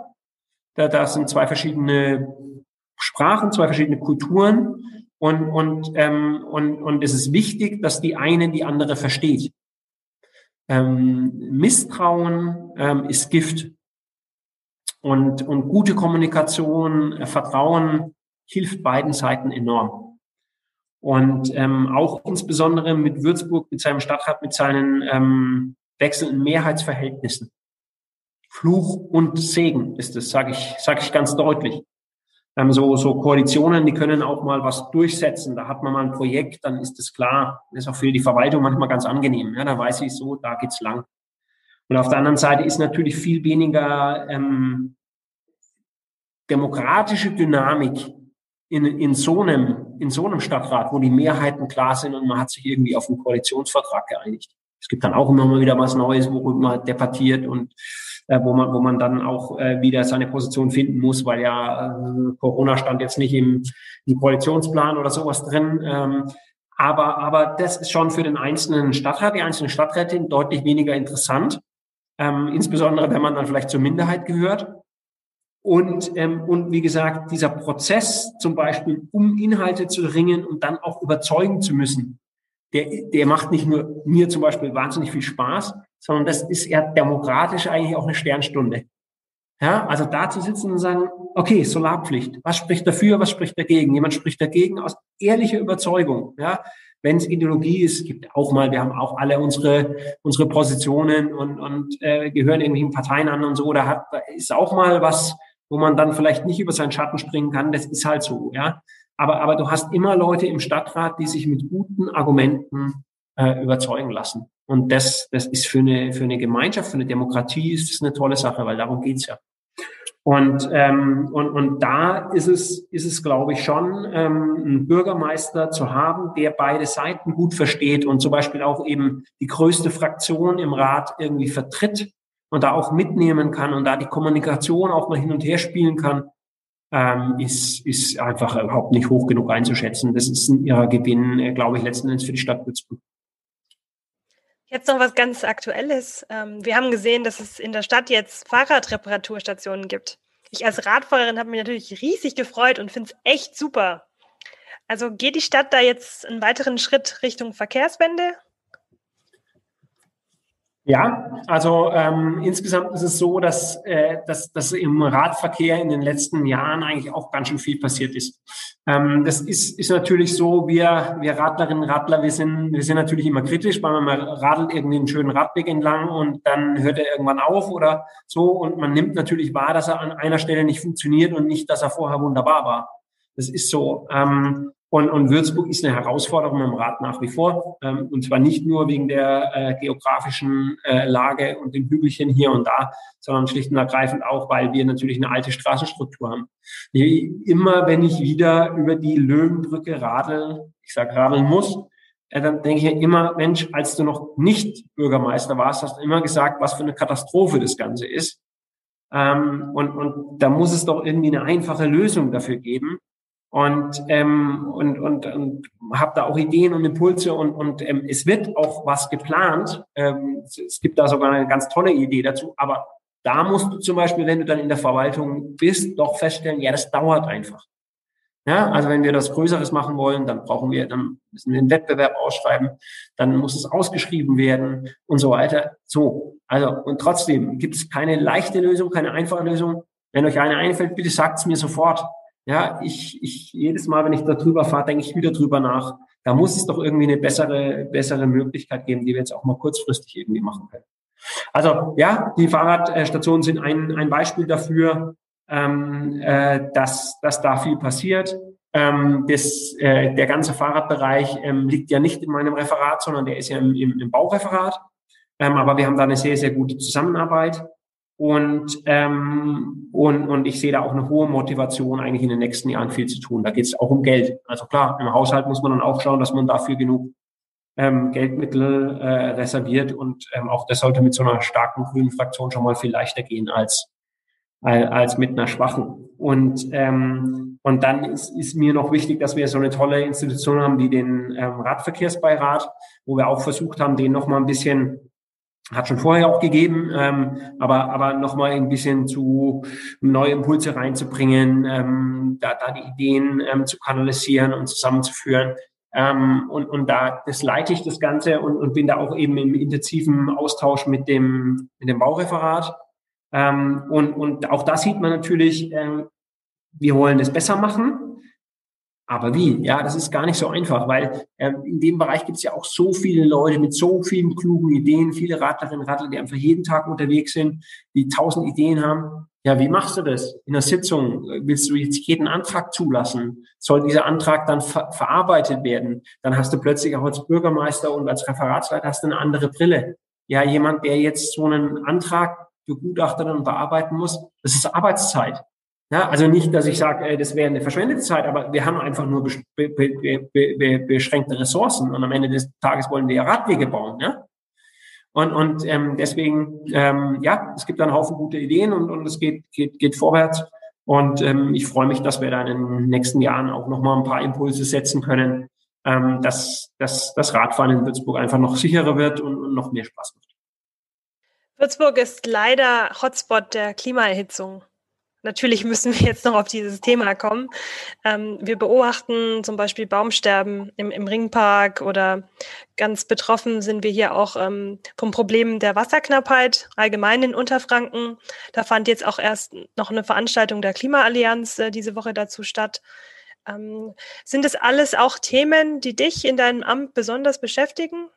Da, da sind zwei verschiedene Sprachen, zwei verschiedene Kulturen und, und, ähm, und, und es ist wichtig, dass die eine die andere versteht. Ähm, Misstrauen ähm, ist Gift. Und, und gute Kommunikation, äh, Vertrauen hilft beiden Seiten enorm. Und ähm, auch insbesondere mit Würzburg, mit seinem Stadtrat, mit seinen ähm, wechselnden Mehrheitsverhältnissen. Fluch und Segen ist es, sage ich, sag ich ganz deutlich ähm, so, so Koalitionen, die können auch mal was durchsetzen. Da hat man mal ein Projekt, dann ist es klar. Das ist auch für die Verwaltung manchmal ganz angenehm. Ja, da weiß ich so, da geht's lang. Und auf der anderen Seite ist natürlich viel weniger ähm, demokratische Dynamik in, in, so einem, in so einem Stadtrat, wo die Mehrheiten klar sind und man hat sich irgendwie auf einen Koalitionsvertrag geeinigt. Es gibt dann auch immer mal wieder was Neues, worüber man debattiert und äh, wo man, wo man dann auch äh, wieder seine Position finden muss, weil ja äh, Corona stand jetzt nicht im, im Koalitionsplan oder sowas drin. Ähm, aber, aber das ist schon für den einzelnen Stadtrat, die einzelne Stadträtin deutlich weniger interessant. Ähm, insbesondere wenn man dann vielleicht zur Minderheit gehört. Und, ähm, und wie gesagt, dieser Prozess zum Beispiel, um Inhalte zu ringen und dann auch überzeugen zu müssen, der, der macht nicht nur mir zum Beispiel wahnsinnig viel Spaß, sondern das ist eher demokratisch eigentlich auch eine Sternstunde. Ja, also da zu sitzen und sagen, okay, Solarpflicht, was spricht dafür, was spricht dagegen? Jemand spricht dagegen aus ehrlicher Überzeugung. Ja, wenn es Ideologie ist, gibt auch mal, wir haben auch alle unsere unsere Positionen und und äh, gehören irgendwelchen Parteien an und so. Da hat ist auch mal was, wo man dann vielleicht nicht über seinen Schatten springen kann. Das ist halt so. Ja, aber aber du hast immer Leute im Stadtrat, die sich mit guten Argumenten äh, überzeugen lassen. Und das, das ist für eine, für eine Gemeinschaft, für eine Demokratie ist das eine tolle Sache, weil darum geht's ja. Und, ähm, und, und da ist es, ist es, glaube ich, schon, ähm, einen Bürgermeister zu haben, der beide Seiten gut versteht und zum Beispiel auch eben die größte Fraktion im Rat irgendwie vertritt und da auch mitnehmen kann und da die Kommunikation auch mal hin und her spielen kann, ähm, ist, ist einfach überhaupt nicht hoch genug einzuschätzen. Das ist ein ihrer Gewinn, äh, glaube ich, letzten Endes für die Stadt Würzburg. Jetzt noch was ganz Aktuelles. Ähm, wir haben gesehen, dass es in der Stadt jetzt Fahrradreparaturstationen gibt. Ich als Radfahrerin habe mich natürlich riesig gefreut und finde es echt super. Also geht die Stadt da jetzt einen weiteren Schritt Richtung Verkehrswende? Ja, also ähm, insgesamt ist es so, dass, äh, dass, dass im Radverkehr in den letzten Jahren eigentlich auch ganz schön viel passiert ist. Ähm, das ist, ist natürlich so, wir, wir Radlerinnen und Radler, wir sind, wir sind natürlich immer kritisch, weil man radelt irgendwie einen schönen Radweg entlang und dann hört er irgendwann auf oder so und man nimmt natürlich wahr, dass er an einer Stelle nicht funktioniert und nicht, dass er vorher wunderbar war. Das ist so. Ähm, und, und Würzburg ist eine Herausforderung im Rat nach wie vor. Ähm, und zwar nicht nur wegen der äh, geografischen äh, Lage und den Hügelchen hier und da, sondern schlicht und ergreifend auch, weil wir natürlich eine alte Straßenstruktur haben. Immer wenn ich wieder über die Löwenbrücke radeln, ich sage radeln muss, äh, dann denke ich ja immer, Mensch, als du noch nicht Bürgermeister warst, hast du immer gesagt, was für eine Katastrophe das Ganze ist. Ähm, und, und da muss es doch irgendwie eine einfache Lösung dafür geben und ähm, und und, und habe da auch Ideen und Impulse und und ähm, es wird auch was geplant. Ähm, es, es gibt da sogar eine ganz tolle Idee dazu, aber da musst du zum Beispiel, wenn du dann in der Verwaltung bist, doch feststellen, ja, das dauert einfach. Ja, also wenn wir das Größeres machen wollen, dann brauchen wir, dann müssen wir einen Wettbewerb ausschreiben, dann muss es ausgeschrieben werden und so weiter. So, also und trotzdem gibt es keine leichte Lösung, keine einfache Lösung. Wenn euch eine einfällt, bitte sagt es mir sofort. Ja, ich, ich, jedes Mal, wenn ich da drüber fahre, denke ich wieder drüber nach. Da muss es doch irgendwie eine bessere, bessere Möglichkeit geben, die wir jetzt auch mal kurzfristig irgendwie machen können. Also ja, die Fahrradstationen sind ein, ein Beispiel dafür, ähm, äh, dass, dass da viel passiert. Ähm, das, äh, der ganze Fahrradbereich ähm, liegt ja nicht in meinem Referat, sondern der ist ja im, im, im Baureferat. Ähm, aber wir haben da eine sehr, sehr gute Zusammenarbeit. Und, ähm, und, und ich sehe da auch eine hohe Motivation, eigentlich in den nächsten Jahren viel zu tun. Da geht es auch um Geld. Also klar, im Haushalt muss man dann auch schauen, dass man dafür genug ähm, Geldmittel äh, reserviert. Und ähm, auch das sollte mit so einer starken grünen Fraktion schon mal viel leichter gehen als, als mit einer schwachen. Und, ähm, und dann ist, ist mir noch wichtig, dass wir so eine tolle Institution haben wie den ähm, Radverkehrsbeirat, wo wir auch versucht haben, den noch mal ein bisschen hat schon vorher auch gegeben, ähm, aber, aber nochmal ein bisschen zu neue Impulse reinzubringen, ähm, da, da die Ideen ähm, zu kanalisieren und zusammenzuführen. Ähm, und, und da das leite ich das Ganze und, und bin da auch eben im intensiven Austausch mit dem, mit dem Baureferat. Ähm, und, und auch da sieht man natürlich, ähm, wir wollen es besser machen. Aber wie? Ja, das ist gar nicht so einfach, weil ähm, in dem Bereich gibt es ja auch so viele Leute mit so vielen klugen Ideen, viele Radlerinnen und Radler, die einfach jeden Tag unterwegs sind, die tausend Ideen haben. Ja, wie machst du das? In der Sitzung willst du jetzt jeden Antrag zulassen? Soll dieser Antrag dann ver verarbeitet werden? Dann hast du plötzlich auch als Bürgermeister und als Referatsleiter hast du eine andere Brille. Ja, jemand, der jetzt so einen Antrag begutachten und bearbeiten muss, das ist Arbeitszeit. Ja, also nicht, dass ich sage, äh, das wäre eine verschwendete Zeit, aber wir haben einfach nur be be be beschränkte Ressourcen und am Ende des Tages wollen wir ja Radwege bauen. Ja? Und, und ähm, deswegen, ähm, ja, es gibt einen Haufen gute Ideen und, und es geht, geht, geht vorwärts. Und ähm, ich freue mich, dass wir da in den nächsten Jahren auch nochmal ein paar Impulse setzen können, ähm, dass, dass das Radfahren in Würzburg einfach noch sicherer wird und, und noch mehr Spaß macht. Würzburg ist leider Hotspot der Klimaerhitzung. Natürlich müssen wir jetzt noch auf dieses Thema kommen. Ähm, wir beobachten zum Beispiel Baumsterben im, im, Ringpark oder ganz betroffen sind wir hier auch ähm, vom Problem der Wasserknappheit allgemein in Unterfranken. Da fand jetzt auch erst noch eine Veranstaltung der Klimaallianz äh, diese Woche dazu statt. Ähm, sind das alles auch Themen, die dich in deinem Amt besonders beschäftigen?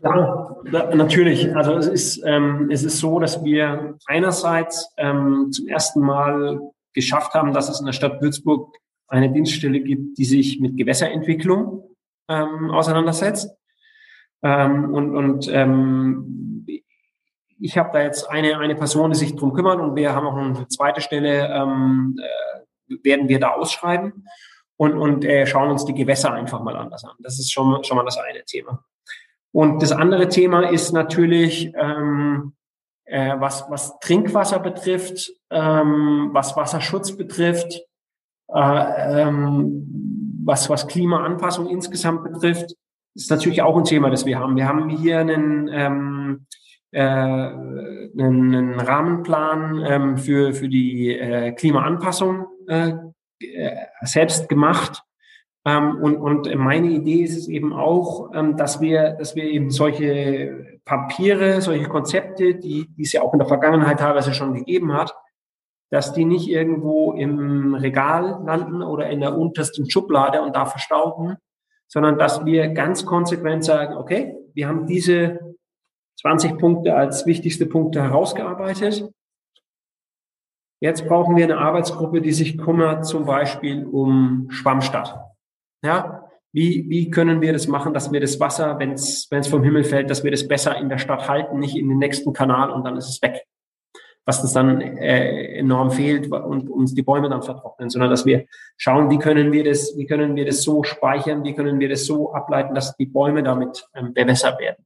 Ja, natürlich. Also es ist, ähm, es ist so, dass wir einerseits ähm, zum ersten Mal geschafft haben, dass es in der Stadt Würzburg eine Dienststelle gibt, die sich mit Gewässerentwicklung ähm, auseinandersetzt. Ähm, und und ähm, ich habe da jetzt eine, eine Person, die sich drum kümmert und wir haben auch eine zweite Stelle, ähm, äh, werden wir da ausschreiben und, und äh, schauen uns die Gewässer einfach mal anders an. Das ist schon, schon mal das eine Thema. Und das andere Thema ist natürlich, ähm, äh, was, was Trinkwasser betrifft, ähm, was Wasserschutz betrifft, äh, ähm, was, was Klimaanpassung insgesamt betrifft, ist natürlich auch ein Thema, das wir haben. Wir haben hier einen, ähm, äh, einen, einen Rahmenplan ähm, für, für die äh, Klimaanpassung äh, äh selbst gemacht und, und meine Idee ist es eben auch, ähm, dass wir, dass wir eben solche Papiere, solche Konzepte, die, die es ja auch in der Vergangenheit teilweise schon gegeben hat, dass die nicht irgendwo im Regal landen oder in der untersten Schublade und da verstauben, sondern dass wir ganz konsequent sagen, okay, wir haben diese 20 Punkte als wichtigste Punkte herausgearbeitet. Jetzt brauchen wir eine Arbeitsgruppe, die sich kümmert zum Beispiel um Schwammstadt. Ja, wie, wie können wir das machen, dass wir das Wasser, wenn es vom Himmel fällt, dass wir das besser in der Stadt halten, nicht in den nächsten Kanal und dann ist es weg. Was das dann äh, enorm fehlt und uns die Bäume dann vertrocknen, sondern dass wir schauen, wie können wir das, wie können wir das so speichern, wie können wir das so ableiten, dass die Bäume damit ähm, bewässert werden.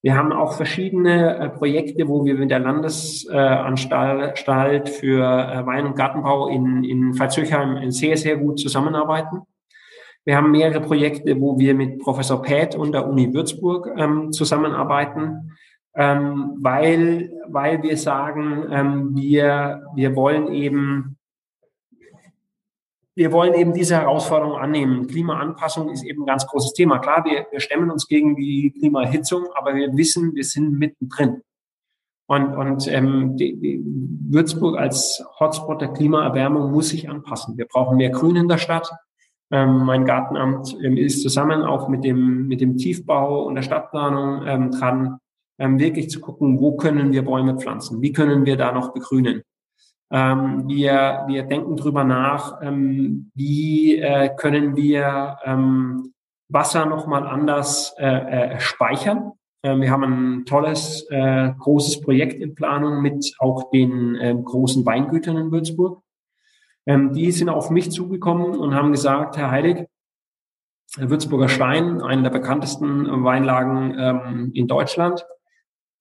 Wir haben auch verschiedene äh, Projekte, wo wir mit der Landesanstalt für äh, Wein- und Gartenbau in, in Pfalzöchheim sehr, sehr gut zusammenarbeiten. Wir haben mehrere Projekte, wo wir mit Professor Päth und der Uni Würzburg ähm, zusammenarbeiten, ähm, weil, weil wir sagen, ähm, wir, wir wollen eben wir wollen eben diese Herausforderung annehmen. Klimaanpassung ist eben ein ganz großes Thema. Klar, wir, wir stemmen uns gegen die Klimaerhitzung, aber wir wissen, wir sind mittendrin. Und, und ähm, die, die Würzburg als Hotspot der Klimaerwärmung muss sich anpassen. Wir brauchen mehr Grün in der Stadt. Ähm, mein Gartenamt ähm, ist zusammen auch mit dem, mit dem Tiefbau und der Stadtplanung ähm, dran, ähm, wirklich zu gucken, wo können wir Bäume pflanzen? Wie können wir da noch begrünen? Ähm, wir, wir denken drüber nach, ähm, wie äh, können wir Wasser nochmal anders äh, äh, speichern. Wir haben ein tolles, äh, großes Projekt in Planung mit auch den großen Weingütern in Würzburg. Ähm, die sind auf mich zugekommen und haben gesagt, Herr Heilig, Würzburger Stein, eine der bekanntesten Weinlagen ähm, in Deutschland.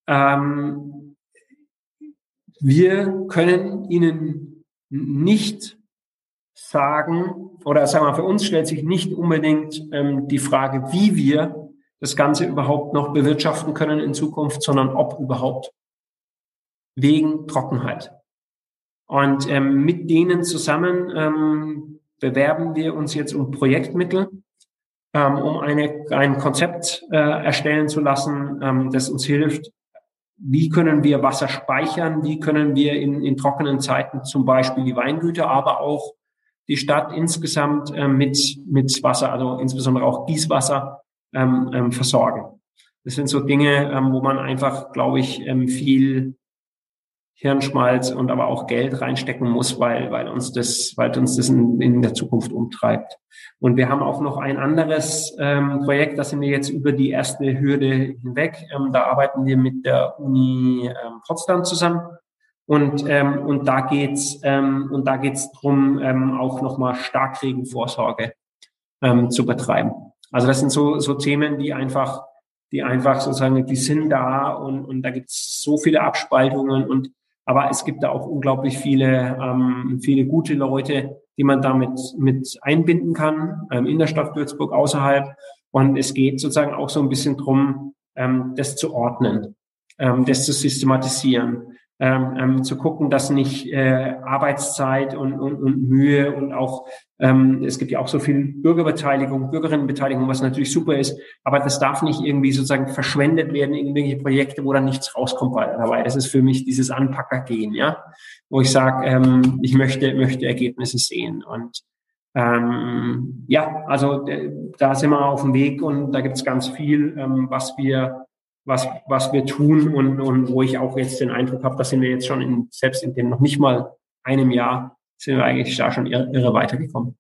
Ähm, wir können Ihnen nicht sagen, oder sagen wir, für uns stellt sich nicht unbedingt ähm, die Frage, wie wir das Ganze überhaupt noch bewirtschaften können in Zukunft, sondern ob überhaupt. Wegen Trockenheit. Und ähm, mit denen zusammen ähm, bewerben wir uns jetzt um Projektmittel, ähm, um eine, ein Konzept äh, erstellen zu lassen, ähm, das uns hilft, wie können wir Wasser speichern, wie können wir in, in trockenen Zeiten zum Beispiel die Weingüter, aber auch die Stadt insgesamt äh, mit, mit Wasser, also insbesondere auch Gießwasser, ähm, ähm, versorgen. Das sind so Dinge, ähm, wo man einfach, glaube ich, ähm, viel Hirnschmalz und aber auch Geld reinstecken muss, weil, weil uns das, weil uns das in, in der Zukunft umtreibt. Und wir haben auch noch ein anderes ähm, Projekt, da sind wir jetzt über die erste Hürde hinweg. Ähm, da arbeiten wir mit der Uni ähm, Potsdam zusammen. Und, ähm, und da geht's ähm, und da geht's drum, ähm, auch nochmal Starkregenvorsorge ähm, zu betreiben. Also das sind so, so Themen, die einfach, die einfach sozusagen, die sind da und, und da gibt's so viele Abspaltungen und aber es gibt da auch unglaublich viele, ähm, viele gute Leute, die man damit mit einbinden kann, ähm, in der Stadt Würzburg, außerhalb. Und es geht sozusagen auch so ein bisschen drum, ähm, das zu ordnen, ähm, das zu systematisieren ähm, ähm, zu gucken, dass nicht äh, Arbeitszeit und, und, und Mühe und auch ähm, es gibt ja auch so viel Bürgerbeteiligung, Bürgerinnenbeteiligung, was natürlich super ist, aber das darf nicht irgendwie sozusagen verschwendet werden in irgendwelche Projekte, wo dann nichts rauskommt dabei. Das ist für mich dieses Anpackergehen, ja, wo ich sage, ähm, ich möchte möchte Ergebnisse sehen und ähm, ja, also äh, da sind wir auf dem Weg und da gibt es ganz viel, ähm, was wir was, was wir tun und, und wo ich auch jetzt den Eindruck habe, dass sind wir jetzt schon in, selbst in dem noch nicht mal einem Jahr, sind wir eigentlich da schon irre, irre weitergekommen.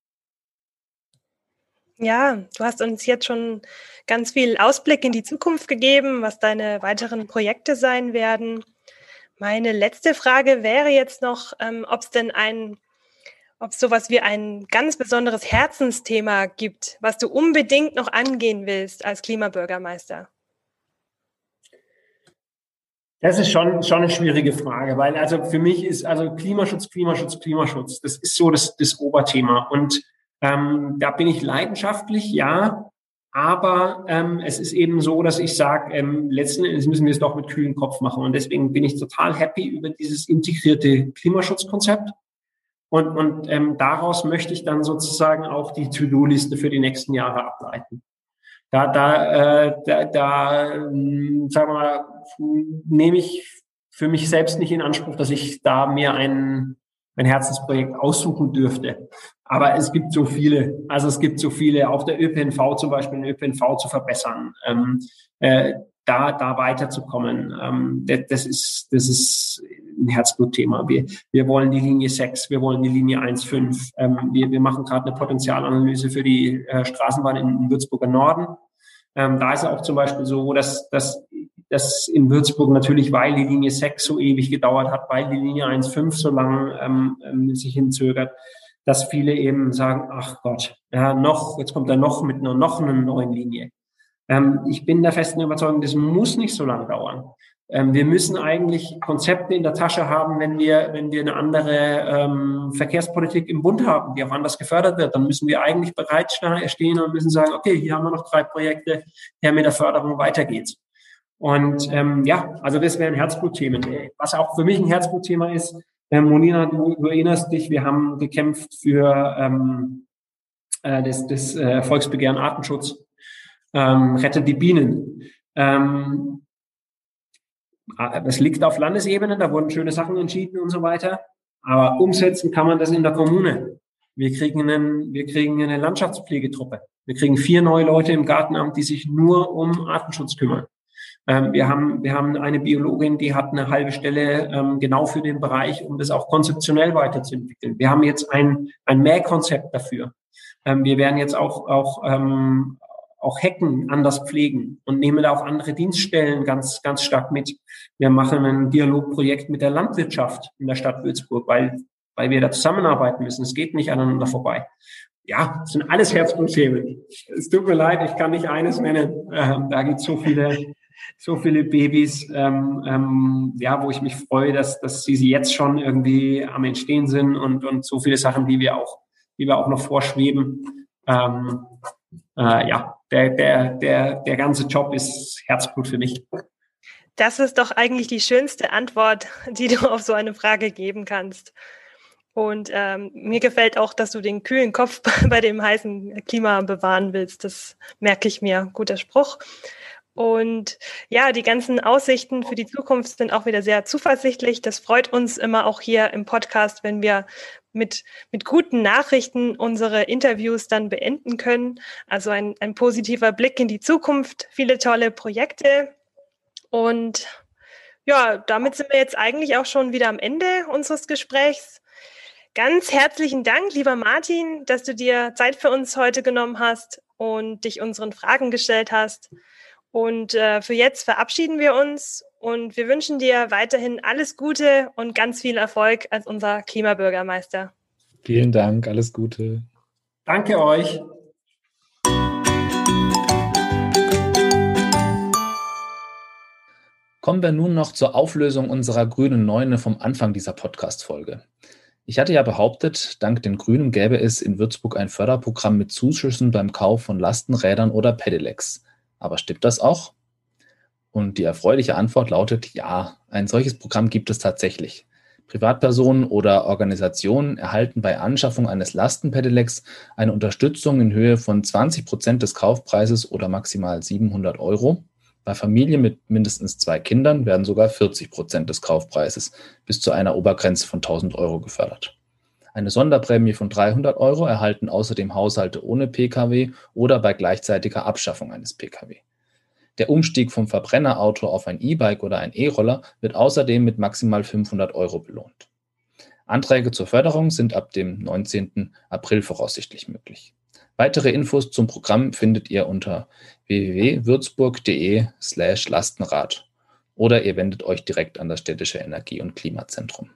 Ja, du hast uns jetzt schon ganz viel Ausblick in die Zukunft gegeben, was deine weiteren Projekte sein werden. Meine letzte Frage wäre jetzt noch, ähm, ob es denn ein, ob es sowas wie ein ganz besonderes Herzensthema gibt, was du unbedingt noch angehen willst als Klimabürgermeister. Das ist schon, schon eine schwierige Frage, weil also für mich ist also Klimaschutz, Klimaschutz, Klimaschutz, das ist so das, das Oberthema. Und ähm, da bin ich leidenschaftlich, ja, aber ähm, es ist eben so, dass ich sage, ähm, letzten Endes müssen wir es doch mit kühlen Kopf machen. Und deswegen bin ich total happy über dieses integrierte Klimaschutzkonzept. Und, und ähm, daraus möchte ich dann sozusagen auch die To-Do-Liste für die nächsten Jahre ableiten da, da, äh, da, da ähm, sagen wir mal, nehme ich für mich selbst nicht in Anspruch, dass ich da mir ein, ein Herzensprojekt aussuchen dürfte. Aber es gibt so viele, also es gibt so viele, auch der ÖPNV zum Beispiel, den ÖPNV zu verbessern, ähm, äh, da, da weiterzukommen. Ähm, das, ist, das ist ein Herzblutthema. Wir, wir wollen die Linie 6, wir wollen die Linie 1.5. Ähm, wir, wir machen gerade eine Potenzialanalyse für die äh, Straßenbahn in, Würzburger Norden. Ähm, da ist auch zum Beispiel so, dass, dass, dass in Würzburg natürlich, weil die Linie 6 so ewig gedauert hat, weil die Linie 1.5 so lang ähm, ähm, sich hinzögert, dass viele eben sagen, ach Gott, ja, noch, jetzt kommt er noch mit einer noch einer neuen Linie. Ähm, ich bin der festen Überzeugung, das muss nicht so lange dauern. Ähm, wir müssen eigentlich Konzepte in der Tasche haben, wenn wir, wenn wir eine andere ähm, Verkehrspolitik im Bund haben, die auch anders gefördert wird. Dann müssen wir eigentlich bereitstehen und müssen sagen, okay, hier haben wir noch drei Projekte, her mit der Förderung, weiter geht's. Und ähm, ja, also das wären Herzblutthemen. Was auch für mich ein Herzblutthema ist, ähm, Monina, du, du erinnerst dich, wir haben gekämpft für ähm, äh, das, das äh, Volksbegehren Artenschutz, ähm, rettet die Bienen. Ähm, Das liegt auf Landesebene, da wurden schöne Sachen entschieden und so weiter. Aber umsetzen kann man das in der Kommune. Wir kriegen, einen, wir kriegen eine Landschaftspflegetruppe. Wir kriegen vier neue Leute im Gartenamt, die sich nur um Artenschutz kümmern. Ähm, wir, haben, wir haben eine Biologin, die hat eine halbe Stelle ähm, genau für den Bereich, um das auch konzeptionell weiterzuentwickeln. Wir haben jetzt ein, ein Mähkonzept dafür. Ähm, wir werden jetzt auch, auch, ähm, auch Hecken anders pflegen und nehmen da auch andere Dienststellen ganz, ganz stark mit. Wir machen ein Dialogprojekt mit der Landwirtschaft in der Stadt Würzburg, weil weil wir da zusammenarbeiten müssen. Es geht nicht aneinander vorbei. Ja, das sind alles Herzblutthemen. Es tut mir leid, ich kann nicht eines nennen. Ähm, da gibt es so viele, so viele Babys, ähm, ähm, ja, wo ich mich freue, dass, dass sie, sie jetzt schon irgendwie am Entstehen sind und, und so viele Sachen, die wir auch, die wir auch noch vorschweben. Ähm, äh, ja, der, der, der, der ganze Job ist Herzblut für mich. Das ist doch eigentlich die schönste Antwort, die du auf so eine Frage geben kannst. Und ähm, mir gefällt auch, dass du den kühlen Kopf bei dem heißen Klima bewahren willst. Das merke ich mir. Guter Spruch. Und ja, die ganzen Aussichten für die Zukunft sind auch wieder sehr zuversichtlich. Das freut uns immer auch hier im Podcast, wenn wir mit, mit guten Nachrichten unsere Interviews dann beenden können. Also ein, ein positiver Blick in die Zukunft, viele tolle Projekte. Und ja, damit sind wir jetzt eigentlich auch schon wieder am Ende unseres Gesprächs. Ganz herzlichen Dank, lieber Martin, dass du dir Zeit für uns heute genommen hast und dich unseren Fragen gestellt hast. Und äh, für jetzt verabschieden wir uns und wir wünschen dir weiterhin alles Gute und ganz viel Erfolg als unser Klimabürgermeister. Vielen Dank, alles Gute. Danke euch. Kommen wir nun noch zur Auflösung unserer grünen Neune vom Anfang dieser Podcast-Folge. Ich hatte ja behauptet, dank den Grünen gäbe es in Würzburg ein Förderprogramm mit Zuschüssen beim Kauf von Lastenrädern oder Pedelecs. Aber stimmt das auch? Und die erfreuliche Antwort lautet ja, ein solches Programm gibt es tatsächlich. Privatpersonen oder Organisationen erhalten bei Anschaffung eines Lastenpedelecs eine Unterstützung in Höhe von 20 Prozent des Kaufpreises oder maximal 700 Euro bei Familien mit mindestens zwei Kindern werden sogar 40 Prozent des Kaufpreises bis zu einer Obergrenze von 1000 Euro gefördert. Eine Sonderprämie von 300 Euro erhalten außerdem Haushalte ohne Pkw oder bei gleichzeitiger Abschaffung eines Pkw. Der Umstieg vom Verbrennerauto auf ein E-Bike oder ein E-Roller wird außerdem mit maximal 500 Euro belohnt. Anträge zur Förderung sind ab dem 19. April voraussichtlich möglich. Weitere Infos zum Programm findet ihr unter www.würzburg.de slash Lastenrad oder ihr wendet euch direkt an das städtische Energie- und Klimazentrum.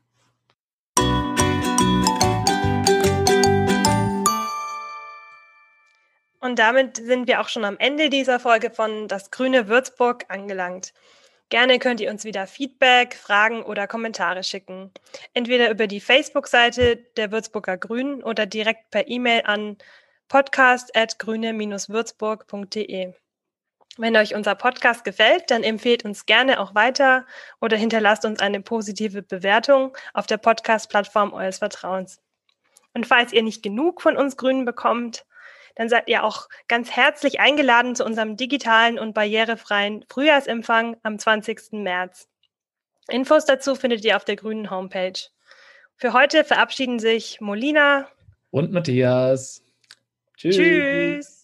Und damit sind wir auch schon am Ende dieser Folge von Das Grüne Würzburg angelangt. Gerne könnt ihr uns wieder Feedback, Fragen oder Kommentare schicken. Entweder über die Facebook-Seite der Würzburger Grünen oder direkt per E-Mail an podcast.grüne-würzburg.de. Wenn euch unser Podcast gefällt, dann empfehlt uns gerne auch weiter oder hinterlasst uns eine positive Bewertung auf der Podcast-Plattform eures Vertrauens. Und falls ihr nicht genug von uns Grünen bekommt, dann seid ihr auch ganz herzlich eingeladen zu unserem digitalen und barrierefreien Frühjahrsempfang am 20. März. Infos dazu findet ihr auf der Grünen Homepage. Für heute verabschieden sich Molina und Matthias. Tschüss. Tschüss.